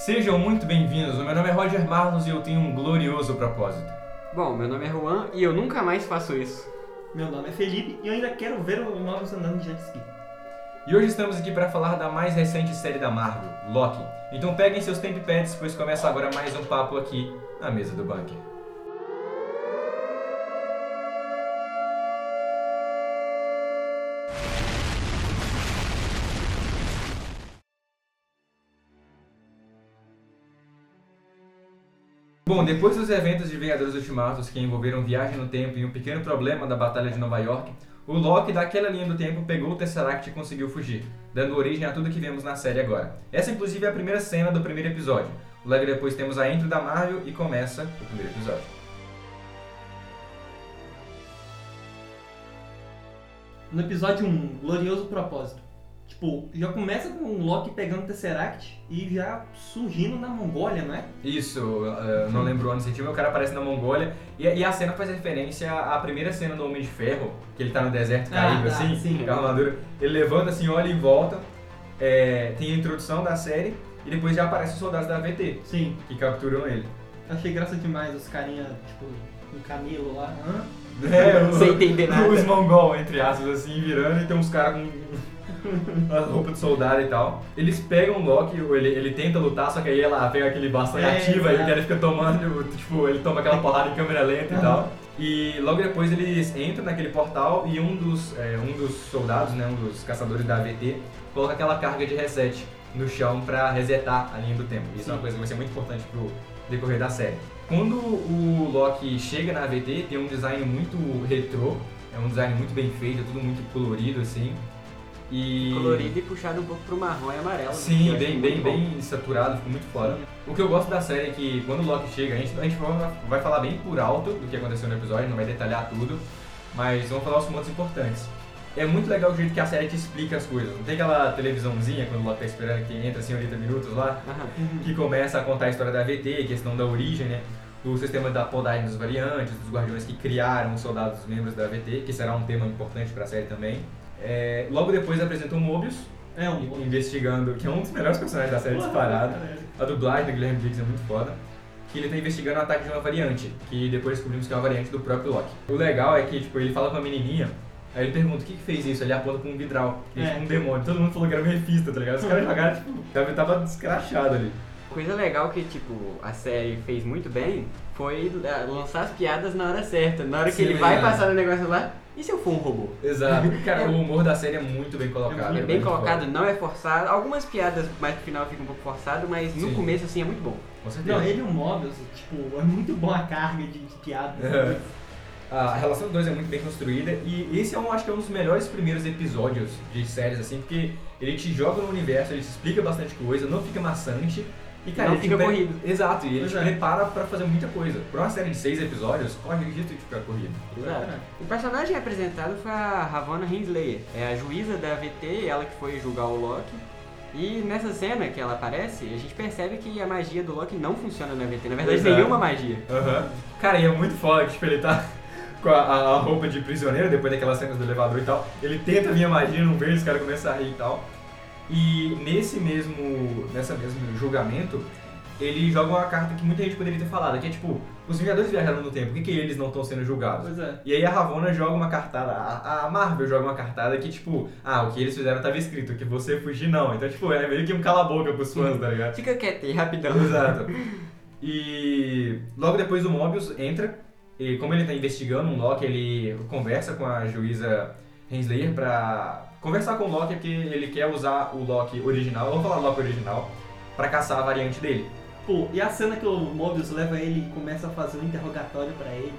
Sejam muito bem-vindos. O meu nome é Roger Marlos e eu tenho um glorioso propósito. Bom, meu nome é Juan e eu nunca mais faço isso. Meu nome é Felipe e eu ainda quero ver o Novos andando de jet ski. E hoje estamos aqui para falar da mais recente série da Marvel, Loki. Então peguem seus tempipads, pois começa agora mais um papo aqui na mesa do bunker. Bom, depois dos eventos de Vingadores Ultimatos que envolveram viagem no tempo e um pequeno problema da Batalha de Nova York, o Loki daquela linha do tempo pegou o Tesseract e conseguiu fugir, dando origem a tudo que vemos na série agora. Essa inclusive é a primeira cena do primeiro episódio. Logo depois temos a intro da Marvel e começa o primeiro episódio. No episódio 1, Glorioso Propósito. Tipo, já começa com o Loki pegando o Tesseract e já surgindo na Mongólia, não é? Isso, uh, não lembro o ano certinho, o cara aparece na Mongólia e, e, a cena faz referência à primeira cena do Homem de Ferro, que ele tá no deserto caído Ah, assim, sim. com a armadura. Ele levanta assim, olha em volta, é, tem a introdução da série e depois já aparecem os soldados da AVT Sim. que capturam ele. Achei graça demais os carinha, tipo, um camelo lá. Hã? É, o- Sem entender nada. Os mongol, entre aspas, assim, virando e tem uns caras com a roupa de soldado e tal. Eles pegam o Loki, ele, ele tenta lutar, só que aí ela pega aquele bastão e É, ativa e o exato. cara fica tomando, tipo, ele toma aquela porrada em câmera lenta e Aham. tal. E logo depois eles entram naquele portal e um dos, é, um dos soldados, né, um dos caçadores da AVT, coloca aquela carga de reset no chão pra resetar a linha do tempo. Isso é uma Sim. coisa que vai ser muito importante pro decorrer da série. Quando o Loki chega na AVT, tem um design muito retrô, é um design muito bem feito, é tudo muito colorido assim. E Colorido e puxado um pouco pro marrom e amarelo. Sim, acho bem, bem, bom. bem saturado, ficou muito foda. O que eu gosto da série é que quando o Loki chega, a gente, a gente vai- falar bem por alto do que aconteceu no episódio, não vai detalhar tudo, mas vamos falar os pontos importantes. É muito legal o jeito que a série te explica as coisas. Não tem aquela televisãozinha quando o Loki tá esperando que entra assim 80 minutos lá, que começa a contar a história da AVT, questão da origem, né? Do sistema da podagem dos variantes, dos guardiões que criaram os soldados membros da AVT, que será um tema importante pra série também. É, logo depois apresenta o Mobius, É um. investigando, que é um dos melhores personagens da série disparado. A dublagem do Guilherme Briggs é muito foda. Que ele tá investigando o ataque de uma variante, que depois descobrimos que é uma variante do próprio Loki. O legal é que, tipo, ele fala com a menininha, aí ele pergunta o que que fez isso, ele aponta com um vidral, que é, É. tipo um demônio. Todo mundo falou que era um refista, tá ligado? Os caras jogaram, tipo, o cara tava descrachado ali. Coisa legal que, tipo, a série fez muito bem foi eh, lançar as piadas na hora certa. Na hora que Sim, ele vai é. passar no negócio lá, e se eu for um robô? Exato. Cara, o humor da série é muito bem colocado. É é bem colocado, foda. não é forçado. Algumas piadas mais pro final ficam um pouco forçado, mas no Sim. começo, assim, é muito bom. Com certeza. Não, ele e o Mobius, tipo, é muito bom a carga de, de piada. É. A relação dos dois é muito bem construída e esse é um, acho que é um dos melhores primeiros episódios de séries, assim, porque ele te joga no universo, ele te explica bastante coisa, não fica maçante e, cara, Não fica pre- corrido. Exato, e ele Pois te é. prepara pra fazer muita coisa. Pra uma série de seis episódios, corre o risco de ficar corrido. Exato. O personagem apresentado foi a Ravonna Henslayer, é a juíza da AVT, ela que foi julgar o Loki. E nessa cena que ela aparece, a gente percebe que a magia do Loki não funciona na AVT. Na verdade, Exato. nenhuma magia. Aham. Cara, e é muito foda que tipo, ele tá com a, a- a roupa de prisioneiro, depois daquelas cenas do elevador e tal. Ele tenta vir a magia, não vê, os caras começam a rir e tal. E nesse mesmo, nessa mesmo julgamento, ele joga uma carta que muita gente poderia ter falado, que é tipo, os Vingadores viajaram no tempo, por que, que eles não estão sendo julgados? Pois é. E aí a Ravonna joga uma cartada, a, a Marvel joga uma cartada que tipo, ah, o que eles fizeram tava escrito, que você fugir não. Então, tipo, é meio que um cala-boca pros fãs, tá ligado? Fica quieto aí, rapidão. Exato. E logo depois o Mobius entra, e como ele tá investigando um Loki, ele conversa com a juíza Henslayer pra conversar com o Loki porque ele quer usar o Loki original, eu vou falar Loki original, pra caçar a variante dele. Pô, e a cena que o Mobius leva ele e começa a fazer um interrogatório pra ele,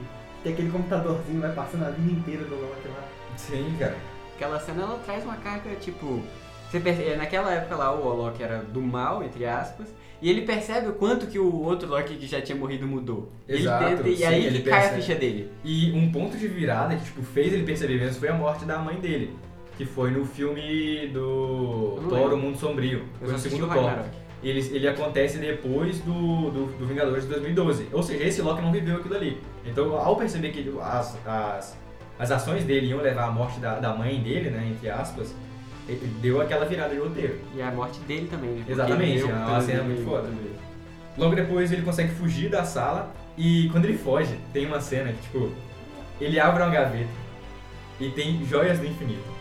tem aquele computadorzinho vai passando a vida inteira do Loki lá. Sim, cara. Aquela cena ela traz uma carga, tipo. Você perce- naquela época lá o Loki era do mal, entre aspas, e ele percebe o quanto que o outro Loki que já tinha morrido mudou. E ele Exato, tenta- e sim, aí ele cai a percebe. ficha dele. E um ponto de virada que tipo, fez ele perceber mesmo foi a morte da mãe dele. Que foi no filme do Thor. O Mundo Sombrio. Foi o segundo Thor. Ele, ele acontece depois do, do, do Vingadores de 2012. Ou seja, esse Loki não viveu aquilo ali. Então, ao perceber que as, as, as ações dele iam levar à morte da, da mãe dele, né, entre aspas, ele deu aquela virada de roteiro. E a morte dele também, né? Exatamente, é uma cena muito foda. também. Logo depois ele consegue fugir da sala e quando ele foge, tem uma cena que, tipo, ele abre uma gaveta e tem joias do infinito.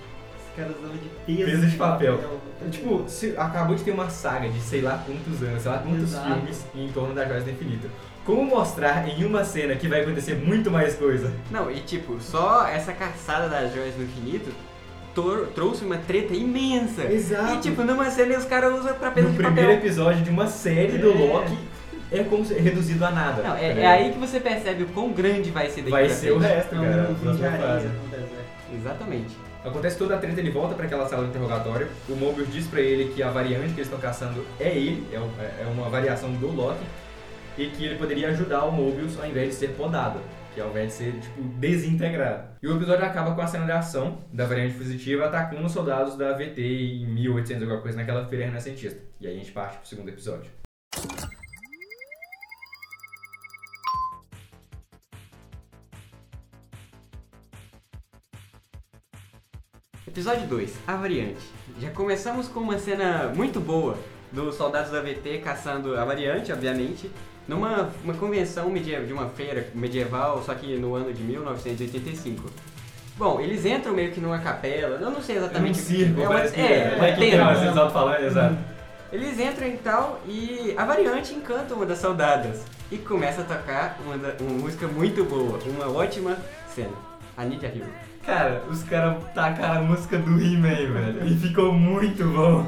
Os caras usando de peso, Peso de papel. Tipo, se- acabou de ter uma saga de sei lá quantos anos, sei lá quantos Exato. filmes em torno das joias do infinito. Como mostrar em uma cena que vai acontecer muito mais coisa? Não, e tipo, só essa caçada das joias do infinito trouxe uma treta imensa. Exato. E tipo, numa cena os caras usam pra peso no de primeiro papel. episódio de uma série do É. Loki é como se reduzido a nada. Não, é, é ligado? aí que você percebe o quão grande vai ser daqui vai pra ser o frente. resto, É um cara. fase. no deserto. Exatamente. Acontece toda a treta, ele volta para aquela sala de interrogatório. O Mobius diz pra ele que a variante que eles estão caçando é ele, é é uma variação do Loki, e que ele poderia ajudar o Mobius ao invés de ser podado, que ao invés de ser tipo desintegrado. E o episódio acaba com a cena de ação da variante fugitiva atacando os soldados da VT em 1800 alguma coisa naquela feira renascentista. E aí a gente parte pro segundo episódio. Episódio 2, a variante. Já começamos com uma cena muito boa dos soldados da VT caçando a variante, obviamente, numa uma convenção medieval, de uma feira medieval, só que no ano de 1985. Bom, eles entram meio que numa capela, eu não sei exatamente um circo, é uma, parece que é, uma é, que tenda. tem, vocês alto-falando, exato. Eles entram e tal e a variante encanta uma das soldadas e começa a tocar uma, uma música muito boa, uma ótima cena. Anitta Hero. Cara, os caras tacaram a música do He-Man, velho, e ficou muito bom.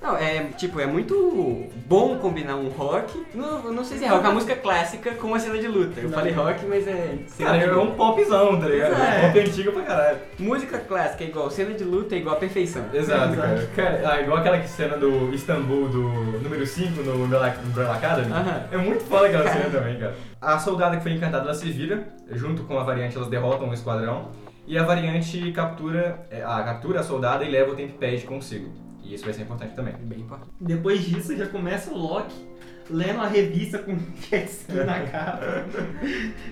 Não, é tipo, é muito bom combinar um rock. Não, não sei se é rock, a música clássica com uma cena de luta. Eu Não. falei rock, mas é. Cara, é um popzão, tá ligado? É. É um pop antigo pra caralho. Música clássica é igual, cena de luta é igual a perfeição. Exato, Exato. cara. cara. Ah, igual aquela cena do Istambul do número 5 no Umbrella Academy. Aham. É muito foda aquela cena também, cara. A soldada que foi encantada, ela se vira, junto com a variante, elas derrotam o esquadrão. E a variante captura, é, a, captura a soldada e leva o Tempest consigo. E isso vai ser importante também. Bem importante. Depois disso já começa o Loki lendo a revista com jet ski na capa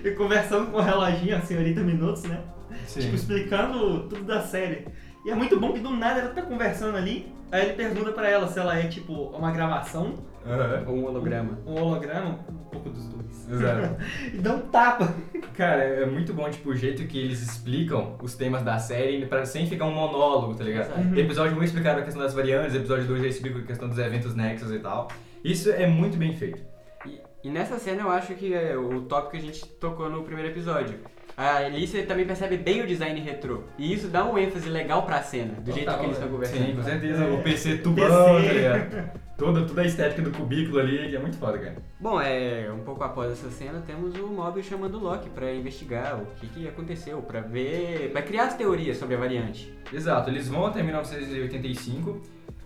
e conversando com o reloginho, a senhorita Minutos, né? Tipo, explicando tudo da série. E é muito bom que do nada ela tá conversando ali, aí ele pergunta pra ela se ela é tipo uma gravação, Aham. Ou um holograma. um holograma, um pouco dos dois. Exato. E dá um tapa. Cara, é muito bom, tipo, o jeito que eles explicam os temas da série pra, sem ficar um monólogo, tá ligado? Exato. Uhum. Episódio 1 explicaram a questão das variantes, episódio 2 já explica a questão dos eventos Nexus e tal. Isso é muito bem feito. E, e nessa cena eu acho que é o tópico que a gente tocou no primeiro episódio. A Alicia também percebe bem o design retrô. E isso dá um ênfase legal pra cena, do jeito Total, que eles é. estão conversando. Sim, com certeza. É. O PC tubão, PC. tá ligado? Toda, toda a estética do cubículo ali, que é muito foda, cara. Bom, é, um pouco após essa cena, temos o Mobius chamando o Loki pra investigar o que, que aconteceu, pra ver, pra criar as teorias sobre a variante. Exato, eles vão até 1985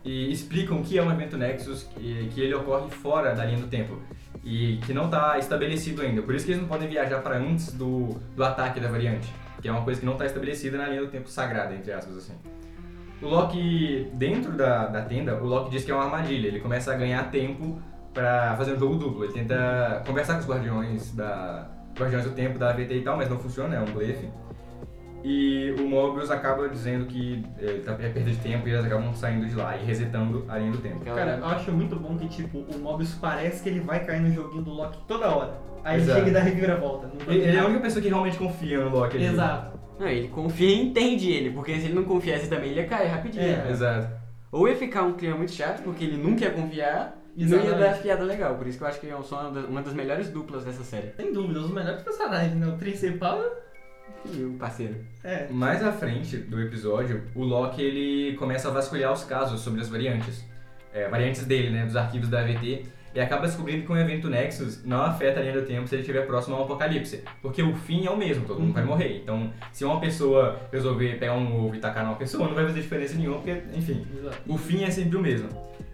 e explicam que é um evento Nexus, que, que ele ocorre fora da linha do tempo e que não está estabelecido ainda. Por isso que eles não podem viajar para antes do, do ataque da variante, que é uma coisa que não está estabelecida na linha do tempo sagrada, entre aspas assim. O Loki, dentro da, da tenda, o Loki diz que é uma armadilha. Ele começa a ganhar tempo para fazer um jogo duplo. Ele tenta conversar com os guardiões da Guardiões do Tempo da AVT e tal, mas não funciona, é um blefe. E o Mobius acaba dizendo que ele tá é perda de tempo e eles acabam saindo de lá e resetando a linha do tempo. Cara, eu acho muito bom que, tipo, o Mobius parece que ele vai cair no joguinho do Loki toda hora. Aí ele Exato. chega e dá reviravolta. Não vai Ele, ele é a única pessoa que realmente confia no Loki. ali. Exato. Não, ele confia e entende ele, porque se ele não confiasse também, ele ia cair rapidinho. É. né? Exato. Ou ia ficar um clima muito chato, porque ele nunca ia confiar, e não ia dar piada legal. Por isso que eu acho que das- uma das melhores duplas dessa série. Sem dúvida, os melhores personagens, né? O principal O parceiro. é. Mais à frente do episódio, o Loki ele começa a vasculhar os casos sobre as variantes. É, variantes dele, né? Dos arquivos da AVT. E acaba descobrindo que um evento Nexus não afeta a linha do tempo se ele estiver próximo a um apocalipse. Porque o fim é o mesmo, todo mundo vai morrer. Então, se uma pessoa resolver pegar um ovo e tacar numa pessoa, não vai fazer diferença nenhuma, porque, enfim, Exato. o fim é sempre o mesmo.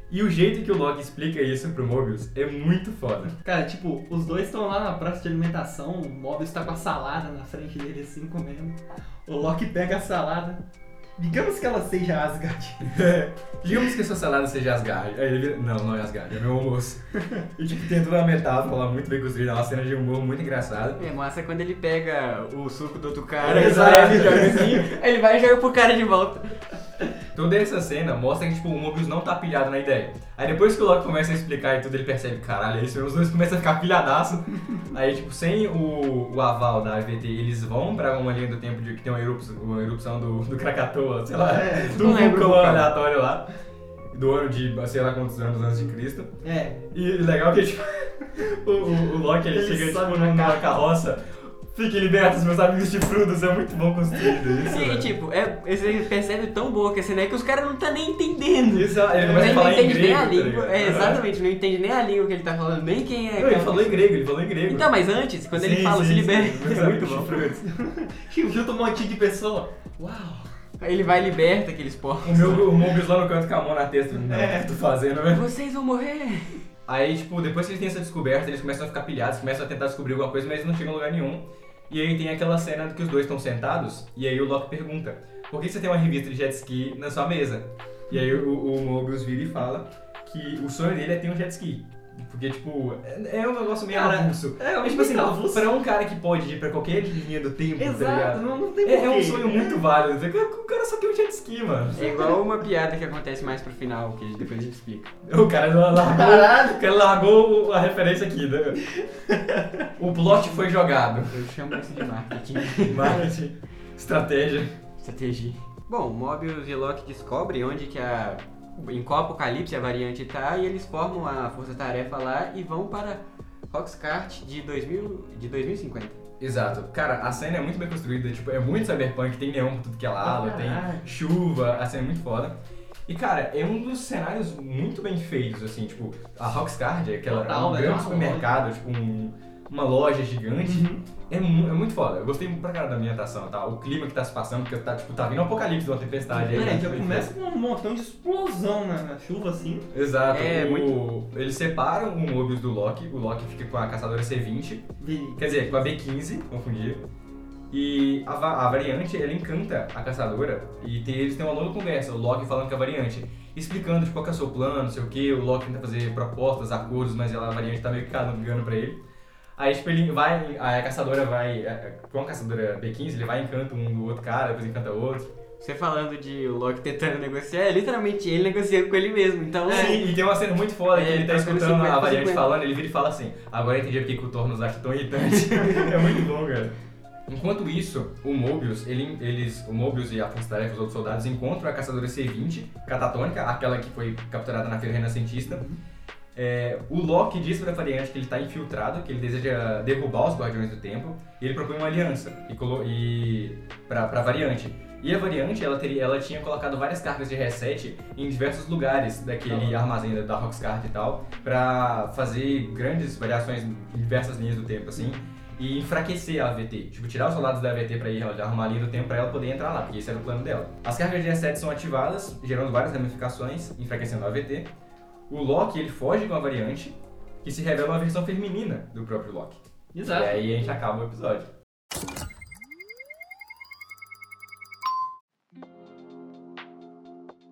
E o jeito que o Loki explica isso pro Mobius é muito foda. Cara, tipo, os dois estão lá na praça de alimentação, o Mobius tá com a salada na frente dele assim, comendo. O Loki pega a salada. Digamos que ela seja Asgard. Digamos que a sua salada seja Asgard. Aí ele vira, não, não é Asgard, é meu almoço. e tipo, tem toda uma metáfora lá muito bem construída, é uma cena de humor muito engraçada. É massa quando ele pega o suco do outro cara, Exato. ele joga assim, ele vai e joga pro cara de volta. Toda essa cena mostra que tipo, o Mobius não tá pilhado na ideia. Aí depois que o Loki começa a explicar e tudo, ele percebe, caralho, é isso mesmo, os dois começam a ficar pilhadaço. Aí, tipo, sem o, o aval da AVT, eles vão pra uma linha do tempo de que tem uma erupção, uma erupção do, do Krakatoa, sei lá, É, do vulcão aleatório lá. Do ano de, sei lá quantos anos antes de Cristo. É. E legal que, tipo, o, o, o Loki, ele, Ele chega, tipo, na numa carroça. Fiquem libertos, meus amigos chifrudos, é muito bom construído isso, Sim, velho. tipo, é, você percebe tão boa que a cena é que os caras não tá nem entendendo. Isso, ele começa a Ele não falar em entende grego, nem a tá língua. ligado? É, exatamente, não entende nem a língua que ele tá falando, nem quem é. Não, ele falou em grego, ele falou em grego. Então, mas antes, quando ele Sim, fala, sim, se meus É muito bom. chifrudos. Tipo, junta um monte de pessoa. Uau. Aí ele vai e liberta aqueles porcos. O meu o Mobius lá no canto com a mão na testa, não, É. o que tu fazendo, né? Vocês vão morrer! Aí, tipo, depois que eles têm essa descoberta, eles começam a ficar pilhados, começam a tentar descobrir alguma coisa, mas eles não chegam a lugar nenhum. E aí tem aquela cena que os dois estão sentados, e aí o Loki pergunta, por que você tem uma revista de jet ski na sua mesa? E aí o, o Mobius vira e fala que o sonho dele é ter um jet ski. Porque, tipo, é, é um negócio meio Cara, avulso. é, Mas, tipo assim, avulso. pra um cara que pode ir pra qualquer linha do tempo, tá Exato, ligado? não, não tem É, é um sonho muito válido. O cara só tem um jet ski, mano. É igual uma piada que acontece mais pro final, que depois a gente explica. O cara largou, Caralho. o cara largou a referência aqui. Né? O plot foi jogado. Eu chamo isso de marketing. Marketing, estratégia. Estratégia. Bom, Mobius e Loki descobrem onde que a. em qual apocalipse a variante tá e eles formam a força-tarefa lá e vão para Roxcart de, 2000, de 2050. Exato. Cara, a cena é muito bem construída, tipo, é muito cyberpunk, tem neon por tudo que é lado, tem chuva, a cena é muito foda. E, cara, é um dos cenários muito bem feitos, assim, tipo, a Roxcard, aquela, é Total, um velho, grande supermercado, tipo, um- uma loja gigante. Uhum. É, mu- é muito foda. Eu gostei pra caralho da ambientação, tá? O clima que tá se passando, porque tá, tipo, tá vindo um apocalipse de uma tempestade aí. É, né? já Tipo, começa com um montão de explosão na, na chuva, assim. Exato. É, o- Eles separam o Mobius do Loki. O Loki fica com a caçadora C20. Vi- Quer dizer, com a B15, confundir. E a, va- a variante, ela encanta a caçadora. E tem- eles têm uma longa conversa. O Loki falando com a variante. Explicando tipo, qual que é o seu plano, não sei o que. O Loki tenta fazer propostas, acordos, mas ela, a variante tá meio que cagando pra ele. Aí, tipo, ele vai, a caçadora vai, é, com a caçadora B15, ele vai e encanta um do outro cara, depois encanta outro. Você falando de o Loki tentando negociar, é literalmente ele negociando com ele mesmo. Então, Sim, e tem uma cena muito foda que É, ele tá tá escutando 50, a variante 50. falando, ele vira e fala assim, agora eu entendi porque que o Thor nos acha tão irritante. é muito bom, cara. Enquanto isso, o Mobius, ele, eles, o Mobius e a Força Tarefa, os outros soldados, encontram a caçadora C-20, catatônica, aquela que foi capturada na feira renascentista. É, o Loki diz pra variante que ele tá infiltrado, que ele deseja derrubar os Guardiões do Tempo, e ele propõe uma aliança e, e pra variante. E a variante, ela, teria, ela tinha colocado várias cargas de reset em diversos lugares daquele armazém da, da Roxcart e tal, pra fazer grandes variações em diversas linhas do tempo, assim, e enfraquecer a AVT. Tipo, tirar os soldados da AVT pra ir arrumar a linha do tempo pra ela poder entrar lá, porque esse era o plano dela. As cargas de reset são ativadas, gerando várias ramificações, enfraquecendo a AVT. O Loki, ele foge com a variante, que se revela uma versão feminina do próprio Loki. Exato. E aí a gente acaba o episódio.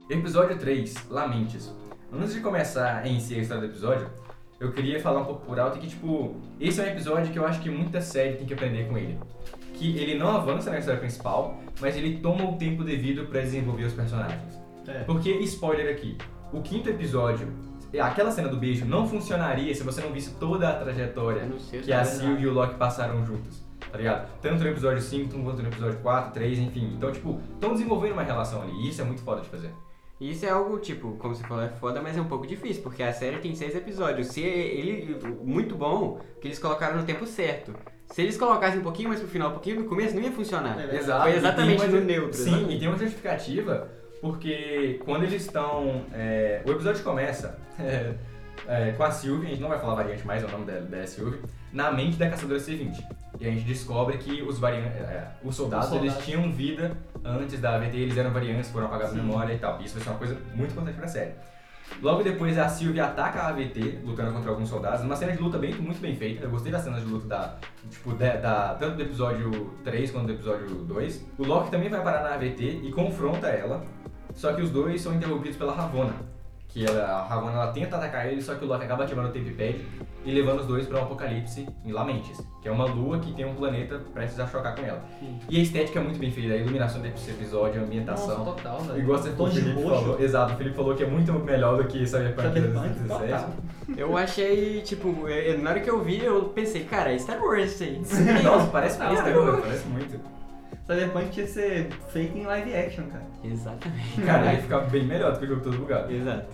Episódio 3, Lamentes. Antes de começar em si a história do episódio, eu queria falar um pouco por alto que, tipo, esse é um episódio que eu acho que muita série tem que aprender com ele. Que ele não avança na história principal, mas ele toma o tempo devido pra desenvolver os personagens. É. Porque, spoiler aqui, o quinto episódio, aquela cena do beijo não funcionaria se você não visse toda a trajetória sei que a é Sylvie e o Loki passaram juntos, tá ligado? Tanto no episódio 5 quanto no episódio 4, 3, enfim. Então, tipo, estão desenvolvendo uma relação ali, e isso é muito foda de fazer. E Isso é algo, tipo, como você falou, é foda, mas é um pouco difícil, porque a série tem seis episódios. Se ele. Muito bom que eles colocaram no tempo certo. Se eles colocassem um pouquinho mais pro final, um pouquinho no começo, não ia funcionar. É, Exato. Foi exatamente no neutro. Sim, exatamente. e tem uma justificativa, porque quando eles estão. é, o episódio começa é, é, com a Sylvie, a gente não vai falar variante mais, é o nome dela, dela é Sylvie, na mente da caçadora C20. E a gente descobre que os, varian é, os soldados, Os soldados. eles tinham vida antes da AVT, eles eram variantes, foram apagados da memória e tal. Isso vai ser uma coisa muito importante pra série. Logo depois a Sylvie ataca a AVT, lutando contra alguns soldados. Uma cena de luta bem, muito bem feita. Eu gostei das cenas de luta da, tipo, da, da- tanto do episódio 3 quanto do episódio 2. O Loki também vai parar na AVT e confronta ela. Só que os dois são interrompidos pela Ravonna, que ela, a Ravonna ela tenta atacar ele, só que o Loki acaba ativando o Tempipad e levando os dois para um apocalipse em Lamentes, que é uma lua que tem um planeta prestes a chocar com ela. Sim. E a estética é muito bem feita, a iluminação desse episódio, a ambientação. Nossa, total, velho. Igual você Tom o de Felipe roxo. falou. Exato, o Felipe falou que é muito melhor do que Cyberpunk Cyberpunk, 2017. total. Eu achei, tipo, eu- na hora que eu vi, eu pensei, cara, é Star Wars isso aí. Nossa, parece Total, Star né, Wars. Parece muito. Cyberpunk tinha que ser feito em live action, cara. Exatamente. Cara, ele fica bem melhor do que o jogo todo bugado. Exato.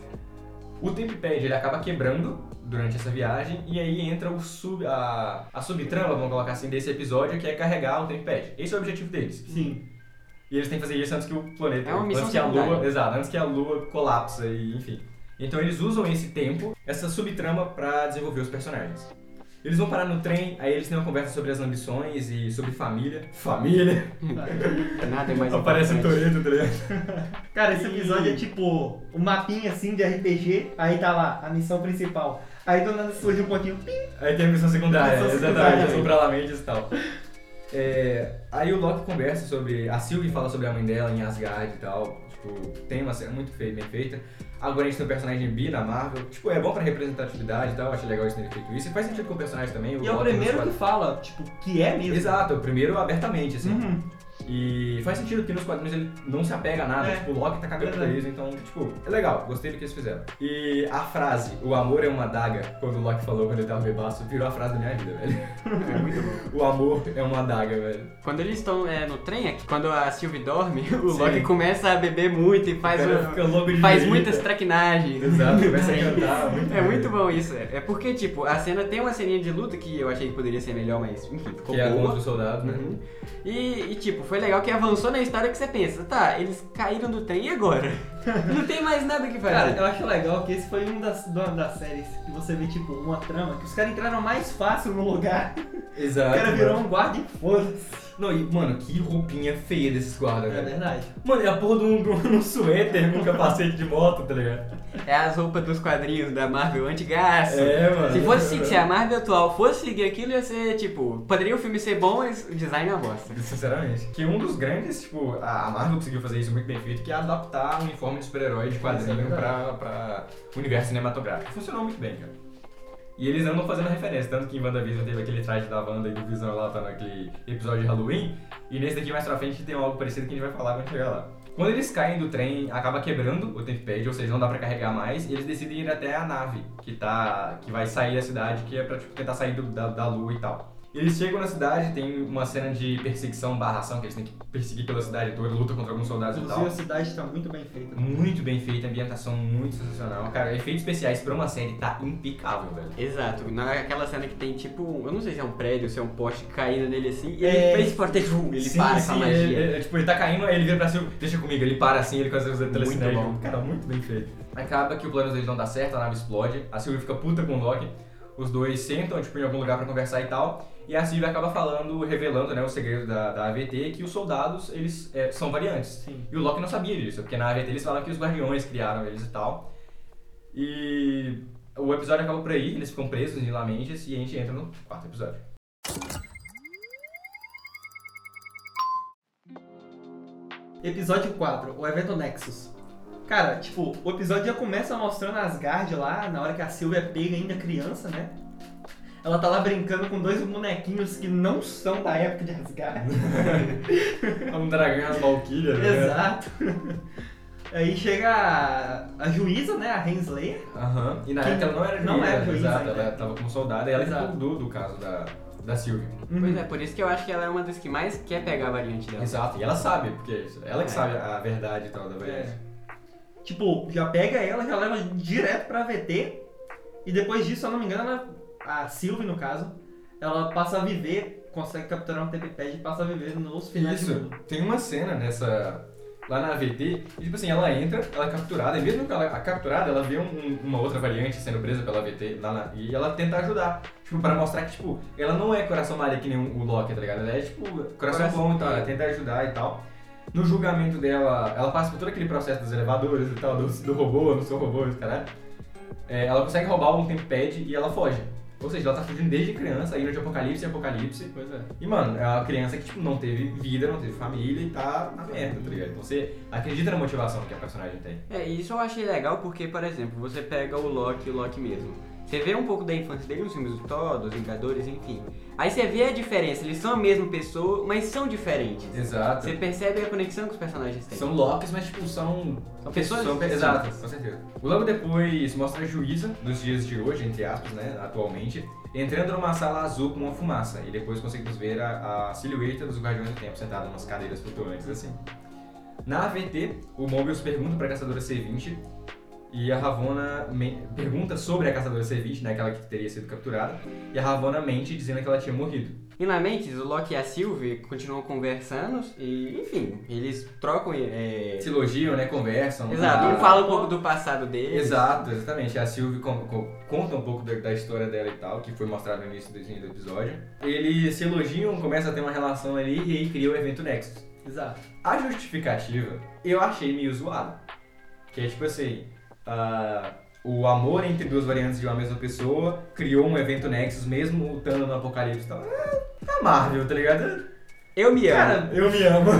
O Tempipad ele acaba quebrando durante essa viagem e aí entra o sub, a, a subtrama, vamos colocar assim, desse episódio, que é carregar o Tempipad. Esse é o objetivo deles. Sim. E eles têm que fazer isso antes que o planeta, É uma missão antes que a lua, exato, antes que a lua colapsa e enfim. Então eles usam esse tempo, essa subtrama pra desenvolver os personagens. Eles vão parar no trem, aí eles têm uma conversa sobre as ambições e sobre família. Família. Nada é mais Aparece o. Toreto, tá ligado? Cara, esse episódio é tipo um mapinha assim de RPG, aí tá lá, a missão principal. Aí do nada surge um pontinho, pim, Aí tem a missão secundária, Missão exatamente, e tal. É, aí o Loki conversa sobre. A Sylvie fala sobre a mãe dela em Asgard e tal. Tipo, tem uma cena muito feita, bem feita. Agora a gente tem o personagem bi na Marvel. Tipo, é bom pra representatividade e tal. Acho legal eles terem feito isso. E faz sentido com o personagem também. e é o primeiro que fala, tipo, que é mesmo. Exato, é o primeiro abertamente, assim. Uhum. E faz sentido porque nos quadrinhos ele não se apega a nada, É. tipo, o Loki tá cagando pra Verdade. isso, então, tipo, é legal, gostei do que eles fizeram. E a frase, o amor é uma daga, quando o Loki falou quando ele tava bebaço, virou a frase da minha vida, velho. É muito bom. O amor é uma daga, velho. Quando eles estão é, no trem, aqui, quando a Sylvie dorme, o Sim. Loki começa a beber muito e faz, um- faz muitas traquinagens. Exato, começa a cantar, muito É muito bom isso. É porque, tipo, a cena tem uma ceninha de luta que eu achei que poderia ser melhor, mas enfim, ficou Que é boa. contra os soldados, né? Uhum. E, e, tipo, foi legal que avançou na história que você pensa, tá, eles caíram do trem e agora? Não tem mais nada que fazer. Cara, eu acho legal que esse foi um das, uma das séries que você vê, tipo, uma trama, que os caras entraram mais fácil no lugar. O Exato. cara virou mano. um guarda e foda-se. Não, e, mano, que roupinha feia desses guardas, É verdade. Mano, é a porra de um, de um suéter com capacete de moto, tá ligado? É as roupas dos quadrinhos da Marvel antigaço. É, mano. Se fosse se a Marvel atual fosse seguir aquilo, ia ser, tipo, poderia o filme ser bom, mas o design é uma bosta. Sinceramente. Que um dos grandes, tipo, a Marvel conseguiu fazer isso muito bem feito, que é adaptar um uniforme de super-herói de Isso é quadrinho pra, pra universo cinematográfico. Funcionou muito bem, cara. E eles andam fazendo referência, tanto que em WandaVision teve aquele traje da Wanda e do Visão lá, tá naquele episódio de Halloween, e nesse daqui mais pra frente tem algo parecido que a gente vai falar quando chegar lá. Quando eles caem do trem, acaba quebrando o Tempad, ou seja, não dá pra carregar mais, e eles decidem ir até a nave, que tá. que vai sair da cidade, que é pra tipo, tentar sair do- da, da lua e tal. Eles chegam na cidade, tem uma cena de perseguição barra ação, que eles têm que perseguir pela cidade toda, luta contra alguns soldados e Inclusive tal. a cidade tá muito bem feita. Muito bem feita, ambientação muito sensacional. Cara, efeitos especiais pra uma série tá impecável, velho. Exato, naquela cena que tem tipo, eu não sei se é um prédio, se é um poste caído nele assim, e É. ele fez forte ele sim, para sim, com a magia. Ele, ele- tipo, ele tá caindo, aí ele vira pra cima, deixa comigo, ele para assim, ele consegue fazer telecinese. bom. Cara, muito bem feito. Acaba que o plano deles não dá certo, a nave explode, a Sylvie fica puta com o Loki, os dois sentam, tipo, em algum lugar pra conversar e tal, e a Sylvie acaba falando, revelando, né, o segredo da, da AVT, que os soldados, eles é, são variantes. Sim. E o Loki não sabia disso, porque na AVT eles falam que os guardiões criaram eles e tal. E o episódio acaba por aí, eles ficam presos em Lamentes e a gente entra no quarto episódio. Episódio 4, o evento Nexus. Cara, tipo, o episódio já começa mostrando Asgard lá, na hora que a Sylvia é pega ainda criança, né? Ela tá lá brincando com dois bonequinhos que não são da época de Asgard. um dragão as Valkyrias, né? Exato. Aí chega a, a juíza, né? A Hensley. Aham. E na Que época ela não era não juíza, era juíza exato, ainda. ela tava como soldada e ela Exato. ficou do, do caso da, da Sylvie. Pois é, por isso que eu acho que ela é uma das que mais quer pegar a variante dela. Exato, e ela sabe, porque ela que É. sabe a verdade e tal da É. variante. Tipo, já pega ela, já leva direto pra VT. E depois disso, se eu não me engano, ela- a Sylvie, no caso, ela passa a viver, consegue capturar um TPPad e passa a viver nos finais Isso, tem uma cena nessa. Lá na AVT, e tipo assim, ela entra, ela é capturada, e mesmo que ela é capturada, ela vê um- uma outra variante sendo presa pela AVT lá na- e ela tenta ajudar. Tipo, pra mostrar que, tipo, ela não é coração malha que nem o Loki, tá ligado? Ela é, tipo, coração Coração- bom e tal, ela tenta ajudar e tal. No julgamento dela, ela passa por todo aquele processo dos elevadores e tal, do, do robô, não sou robô, caralho. É, ela consegue roubar um tempad e ela foge. Ou seja, ela tá fugindo desde criança, indo de apocalipse em apocalipse. Pois é. E, mano, é uma criança que, tipo, não teve vida, não teve família e tá na merda, tá ligado? Então você acredita na motivação que a personagem tem. É, isso eu achei legal porque, por exemplo, você pega o Loki, o Loki mesmo. Você vê um pouco da infância dele nos filmes do Thor, dos Vingadores, enfim. Aí você vê a diferença, eles são a mesma pessoa, mas são diferentes. Exato. Você percebe a conexão que os personagens têm. São Locks, mas, tipo, são... São pessoas São, distintas. exato, com certeza. Logo depois mostra a juíza dos dias de hoje, entre aspas, né, atualmente, entrando numa sala azul com uma fumaça. E depois conseguimos ver a, a silhueta dos Guardiões do Tempo sentado em umas cadeiras flutuantes, assim. Na AVT, o Mobius pergunta pra caçadora C20 e a Ravonna me- pergunta sobre a caçadora C20, né, aquela que teria sido capturada, e a Ravonna mente dizendo que ela tinha morrido. E na Mentes, o Loki e a Sylvie continuam conversando e, enfim, eles trocam. É... Se elogiam, né, conversam. Exato, a- um fala um pouco do passado deles. Exato, exatamente. A Sylvie con- con- conta um pouco da, da história dela e tal, que foi mostrado no início do, do episódio. Eles se elogiam, começam a ter uma relação ali e aí cria o evento Nexus. Exato. A justificativa eu achei meio zoada. Que é tipo assim, ah, o amor entre duas variantes de uma mesma pessoa criou um evento Nexus, mesmo lutando no apocalipse e tal. É a Marvel, tá ligado? Eu me amo. Cara, eu me amo.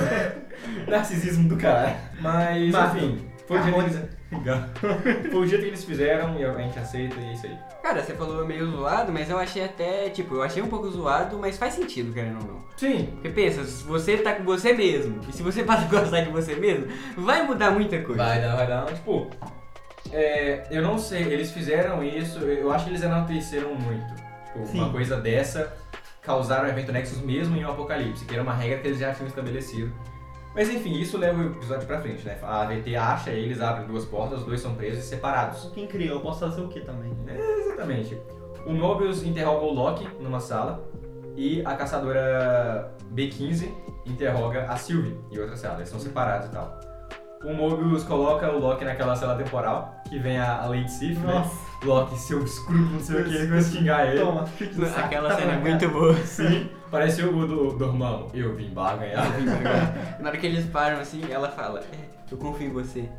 Narcisismo do caralho. Mas, Marvel. enfim, foi o, jeito que eles... foi o jeito que eles fizeram e a gente aceita e é isso aí. Cara, você falou meio zoado, mas eu achei até, tipo, eu achei um pouco zoado, mas faz sentido, querendo ou não. Sim, Porque pensa, se você tá com você mesmo, e se você passa a gostar de você mesmo, vai mudar muita coisa. vai dar, vai dar. Tipo, é, eu não sei, eles fizeram isso, eu acho que eles enalteceram muito. Tipo, Sim. uma coisa dessa causaram o evento Nexus mesmo em um apocalipse, que era uma regra que eles já tinham estabelecido. Mas enfim, isso leva o episódio pra frente, né? A AVT acha eles, abrem duas portas, os dois são presos e separados. Quem criou, eu posso fazer o que também? né? Exatamente. O Mobius interroga o Loki numa sala e a caçadora B15 interroga a Sylvie em outra sala. Eles são separados e tal. O Mobius coloca o Loki naquela cela temporal, que vem a, a Lady Sif, né? Loki, seu escrúpulo, não sei o que, começa a xingar ele. Toma, fica no saco. Aquela Tá cena é pra muito boa. Sim, parece o do Dormammu. Eu vim barganhar. Na hora que eles param assim, ela fala, é, eu confio em você.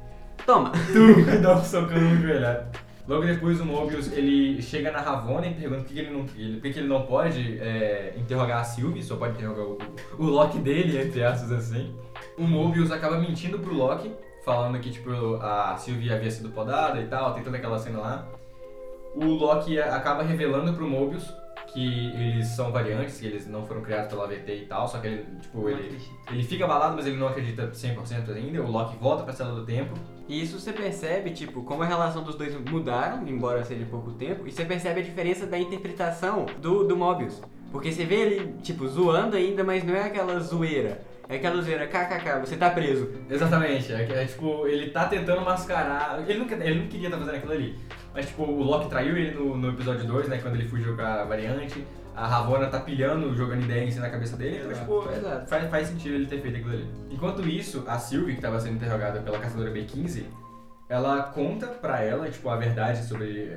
Toma! Tu dá um socão no joelhado. Logo depois o Mobius ele chega na Ravonna e pergunta por que que ele não, ele, por que que ele não pode é, interrogar a Sylvie, só pode interrogar o, o Loki dele, entre aspas assim. O Mobius acaba mentindo pro Loki, falando que tipo, a Sylvie havia sido podada e tal, tem toda aquela cena lá. O Loki acaba revelando pro Mobius que eles são variantes, que eles não foram criados pela AVT e tal, só que ele, tipo, ele, ele fica abalado, mas ele não acredita 100% ainda. O Loki volta pra cela do tempo. E isso você percebe, tipo, como a relação dos dois mudaram, embora seja pouco tempo, e você percebe a diferença da interpretação do, do Mobius. Porque você vê ele, tipo, zoando ainda, mas não é aquela zoeira. É aquela zoeira, kkk, você tá preso. Exatamente, é, que- é tipo, ele tá tentando mascarar. Ele não, ele não queria estar fazendo aquilo ali. Mas tipo, o Loki traiu ele no, no episódio 2, né? Quando ele fugiu com a variante. A Ravonna tá pilhando, jogando ideia em cima na cabeça dele. Então, tipo, exato. faz, faz sentido ele ter feito aquilo ali. Enquanto isso, a Sylvie, que tava sendo interrogada pela caçadora B15, ela conta pra ela, tipo, a verdade sobre,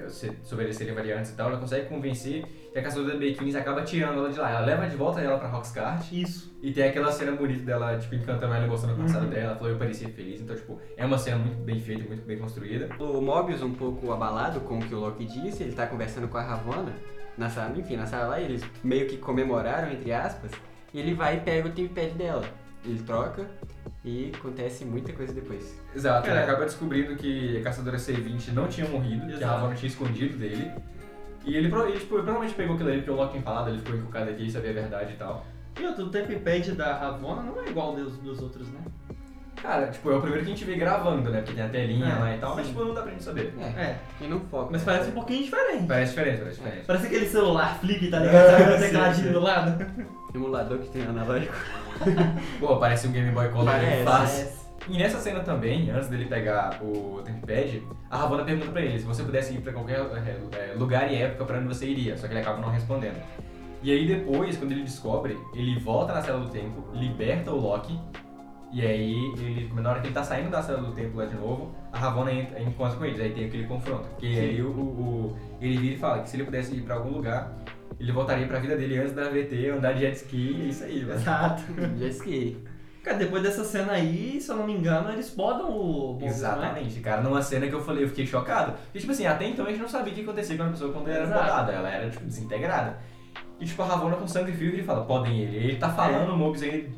sobre eles serem variantes e tal. Ela consegue convencer e a caçadora B15 acaba tirando ela de lá. Ela leva de volta ela pra Roxcart. Isso. E tem aquela cena bonita dela, tipo, encantando ela e mostrando o passado Uhum. dela. Ela falou, eu parecia feliz. Então, tipo, é uma cena muito bem feita, muito bem construída. O Mobius, um pouco abalado com o que o Loki disse, ele tá conversando com a Ravonna, na sala, enfim, na sala lá, eles meio que comemoraram, entre aspas, e ele vai e pega o tempad dela. Ele troca e acontece muita coisa depois. Exato, É. ele acaba descobrindo que a caçadora C20 não tinha morrido, que a Exato. Ravonna tinha escondido dele. E ele, ele, tipo, provavelmente pegou aquilo ali porque o Loki empalado, ele ficou encucado aqui e sabia a verdade e tal. E outro, o tempad da Ravonna não é igual dos, dos outros, né? Cara, tipo, é o primeiro que a gente vê gravando, né? Porque tem a telinha É, lá e tal, mas sim. tipo, não dá pra gente saber. É, É. e não foca. Mas parece um pouquinho diferente. Parece diferente, parece diferente. Parece aquele celular flip, tá ligado? Sabe É, o sim, tecladinho do lado? Emulador que tem analógico. Pô, parece um Game Boy Color Parece, bem fácil. E nessa cena também, antes dele pegar o Tempad, a Ravonna pergunta pra ele se você pudesse ir pra qualquer é, é, lugar e época pra onde você iria, só que ele acaba não respondendo. E aí depois, quando ele descobre, ele volta na cela do tempo, liberta o Loki, e aí ele, na hora que ele tá saindo da cela do tempo lá de novo, a Ravonna entra, encontra com eles, aí tem aquele confronto. Porque Sim. aí o, o- o- ele vira e fala que se ele pudesse ir pra algum lugar, ele voltaria pra vida dele antes da VT, andar de jet ski, e é isso aí, velho. Exato. Jet ski. Cara, depois dessa cena aí, se eu não me engano, eles podam o Mobius, né? Exatamente, cara. Numa cena que eu falei, eu fiquei chocado. E tipo assim, até então a gente não sabia o que acontecia com a pessoa quando ela era podada. Ela era, tipo, desintegrada. E tipo, a Ravonna com sangue vivo, ele fala, podem ele. Ele tá falando, o Mobius aí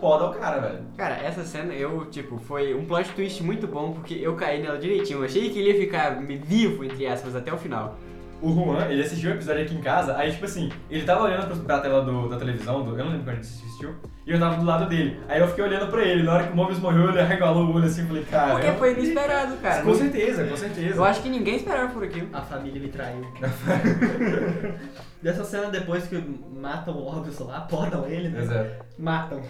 poda o cara, velho. Cara, essa cena eu, tipo, foi um plot twist muito bom porque eu caí nela direitinho. Eu achei que ele ia ficar vivo, entre aspas, até o final. O Juan, ele assistiu o episódio aqui em casa, aí tipo assim, ele tava olhando pra, pra tela do- da televisão, do, eu não lembro quando a gente assistiu, e eu tava do lado dele. Aí eu fiquei olhando pra ele, na hora que o Mobius morreu, ele arregalou o olho assim e falei, cara. Porque foi inesperado, cara. Com certeza, com certeza. Eu acho que ninguém esperava por aquilo. A família me traiu. Dessa cena depois que matam o Mobius lá, podam ele, né? Exato. Matam.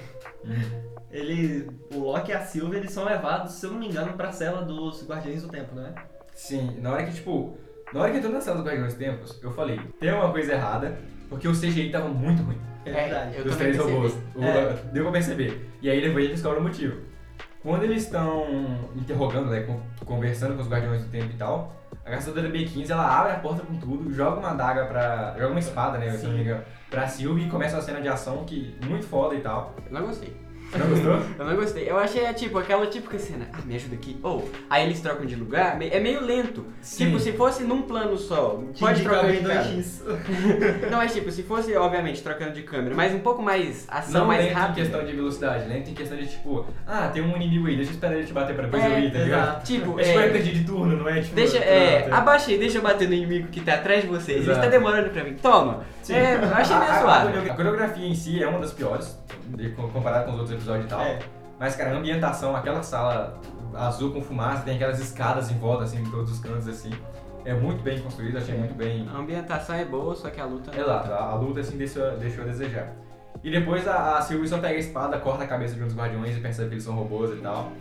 Ele, o Loki e a Sylvie, eles são levados, se eu não me engano, pra cela dos Guardiões do Tempo, né? Sim, na hora que, tipo, na hora que tô na sala dos Guardiões dos Tempos, eu falei, tem uma coisa errada, porque o CGI tava muito ruim. É, É, verdade. eu dos também três percebi. robôs. O- É. Deu pra perceber. E aí ele vai e descobre o motivo. Quando eles estão interrogando, né, con- conversando com os Guardiões do Tempo e tal, a caçadora B15 ela abre a porta com tudo, joga uma adaga pra. joga uma espada, né, se eu não me engano, pra Sylvie e começa uma cena de ação que muito foda e tal. Eu não gostei. Você não gostou? Eu não gostei. Eu achei, é, tipo, aquela típica cena. Ah, me ajuda aqui. Ou, aí eles trocam de lugar. É meio lento. Sim. Tipo, se fosse num plano só, pode trocar de. 2x. Não, mas tipo, se fosse, obviamente, trocando de câmera, mas um pouco mais ação, Não mais lento em questão de velocidade, lento em questão de tipo, ah, tem um inimigo aí, deixa eu esperar ele te bater pra depois É, eu ir, tá ligado? Tipo, É tipo é, de turno, não é? Tipo, Deixa, tá, é, tá. abaixa aí, deixa eu bater no inimigo que tá atrás de vocês. Ele Exato. está demorando pra mim. Toma. Sim. É, eu achei meio A- a- coreografia em si é uma das piores, comparado com os outros episódios e tal. É. Mas, cara, a ambientação, aquela sala azul com fumaça, tem aquelas escadas em volta, assim, em todos os cantos, assim. É muito bem construído, achei É. muito bem. A ambientação é boa, só que a luta não. Exato, a, a luta, assim, deixou, deixou a desejar. E depois a, a Sylvie só pega a espada, corta a cabeça de um dos guardiões e percebe que eles são robôs e tal.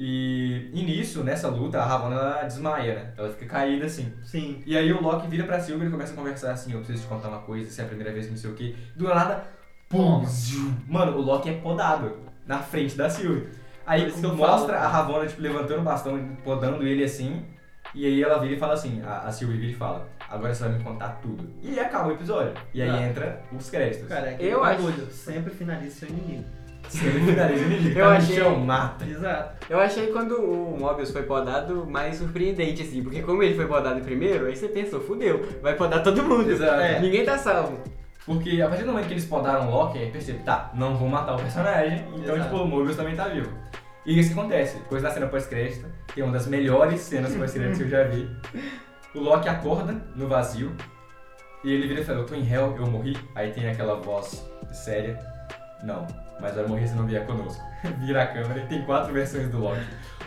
E, e nisso, nessa luta, a Ravonna ela desmaia, né? Ela fica caída assim. Sim. E aí o Loki vira pra Sylvie e começa a conversar assim, eu preciso te contar uma coisa, se é a primeira vez que não sei o que. Do nada, pum! ziu. Mano, o Loki é podado na frente da Sylvie. Aí mostra falo. a Ravonna, tipo, levantando o bastão, podando ele assim. E aí ela vira e fala assim, a, a Sylvie vira e fala, agora você vai me contar tudo. E aí acaba o episódio. E aí Tá. entra os créditos. Cara, é Eu acho-. Sempre finaliza seu inimigo. Eu tá achei- chão, mata. Exato. Eu achei quando o Mobius foi podado mais surpreendente, assim, porque como ele foi podado primeiro, aí você pensou, fudeu, vai podar todo mundo. Exato. É, Ninguém tá salvo. Porque a partir do momento que eles podaram o Loki, aí percebe, tá, não vou matar o personagem, então Exato. tipo, o Mobius também tá vivo. E isso que acontece, depois da cena pós-crédito, tem uma das melhores cenas pós-crédito que eu já vi. O Loki acorda no vazio, e ele vira e fala, eu tô em hell, eu morri. Aí tem aquela voz séria, não, mas vai morrer se não vier conosco. Vira a câmera e tem quatro versões do Loki.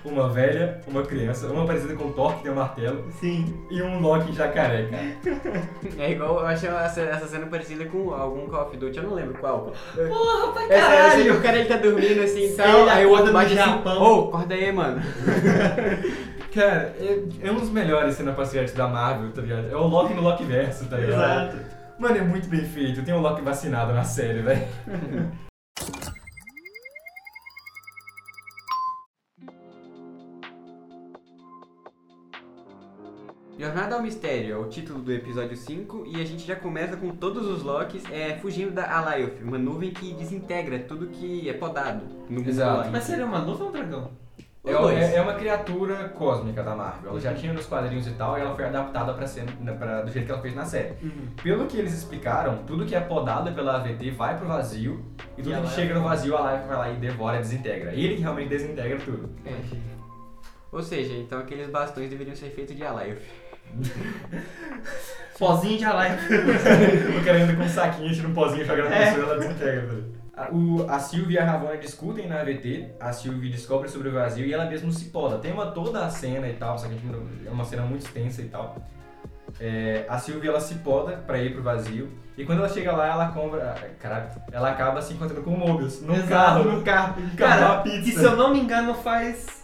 Uma velha, uma criança, uma parecida com o Thor, que tem um martelo, Sim. e um Loki jacaré, cara. É igual, eu achei essa, essa cena parecida com algum Call of Duty, eu não lembro qual. Porra, pra É assim, caralho! o cara ele tá dormindo assim e Sim, tal, aí o outro bate assim, ô, acorda aí, mano. Cara, é, é um dos melhores cenas pós-crédito da Marvel, tá ligado? É o Loki no Loki verso, tá ligado? Exato. Mano, é muito bem feito. Tem um Loki vacinado na série, velho. Jornada ao Mistério é o título do episódio 5 e a gente já começa com todos os Locks é, fugindo da Alioth, uma nuvem que desintegra tudo que é podado no mundo Exato. Mas seria uma nuvem ou um dragão? Os É, dois. é- é uma criatura cósmica da Marvel. Ela já tinha nos quadrinhos e tal, e ela foi adaptada pra ser, né, pra, do jeito que ela fez na série. Uhum. Pelo que eles explicaram, tudo que é podado pela AVT vai pro vazio, e tudo ela que chega é- no vazio, a Life vai lá e devora e desintegra. Ele que realmente desintegra tudo. É. Ou seja, então aqueles bastões deveriam ser feitos de Alioth. Pozinho de Alai. o cara anda com um saquinho, tira um pozinho, joga na É. pessoa e ela desintegra, velho. A, o, a Sylvie e a Ravonna discutem na AVT, a Sylvie descobre sobre o vazio e ela mesmo se poda. Tem uma toda a cena e tal, só que a gente não- é uma cena muito extensa e tal. É, a Sylvie ela se poda pra ir pro vazio e quando ela chega lá, ela compra. Caralho, ela acaba se encontrando com o Mobius no Exato. carro, no carro, no carro, Cara, pizza. que se eu não me engano faz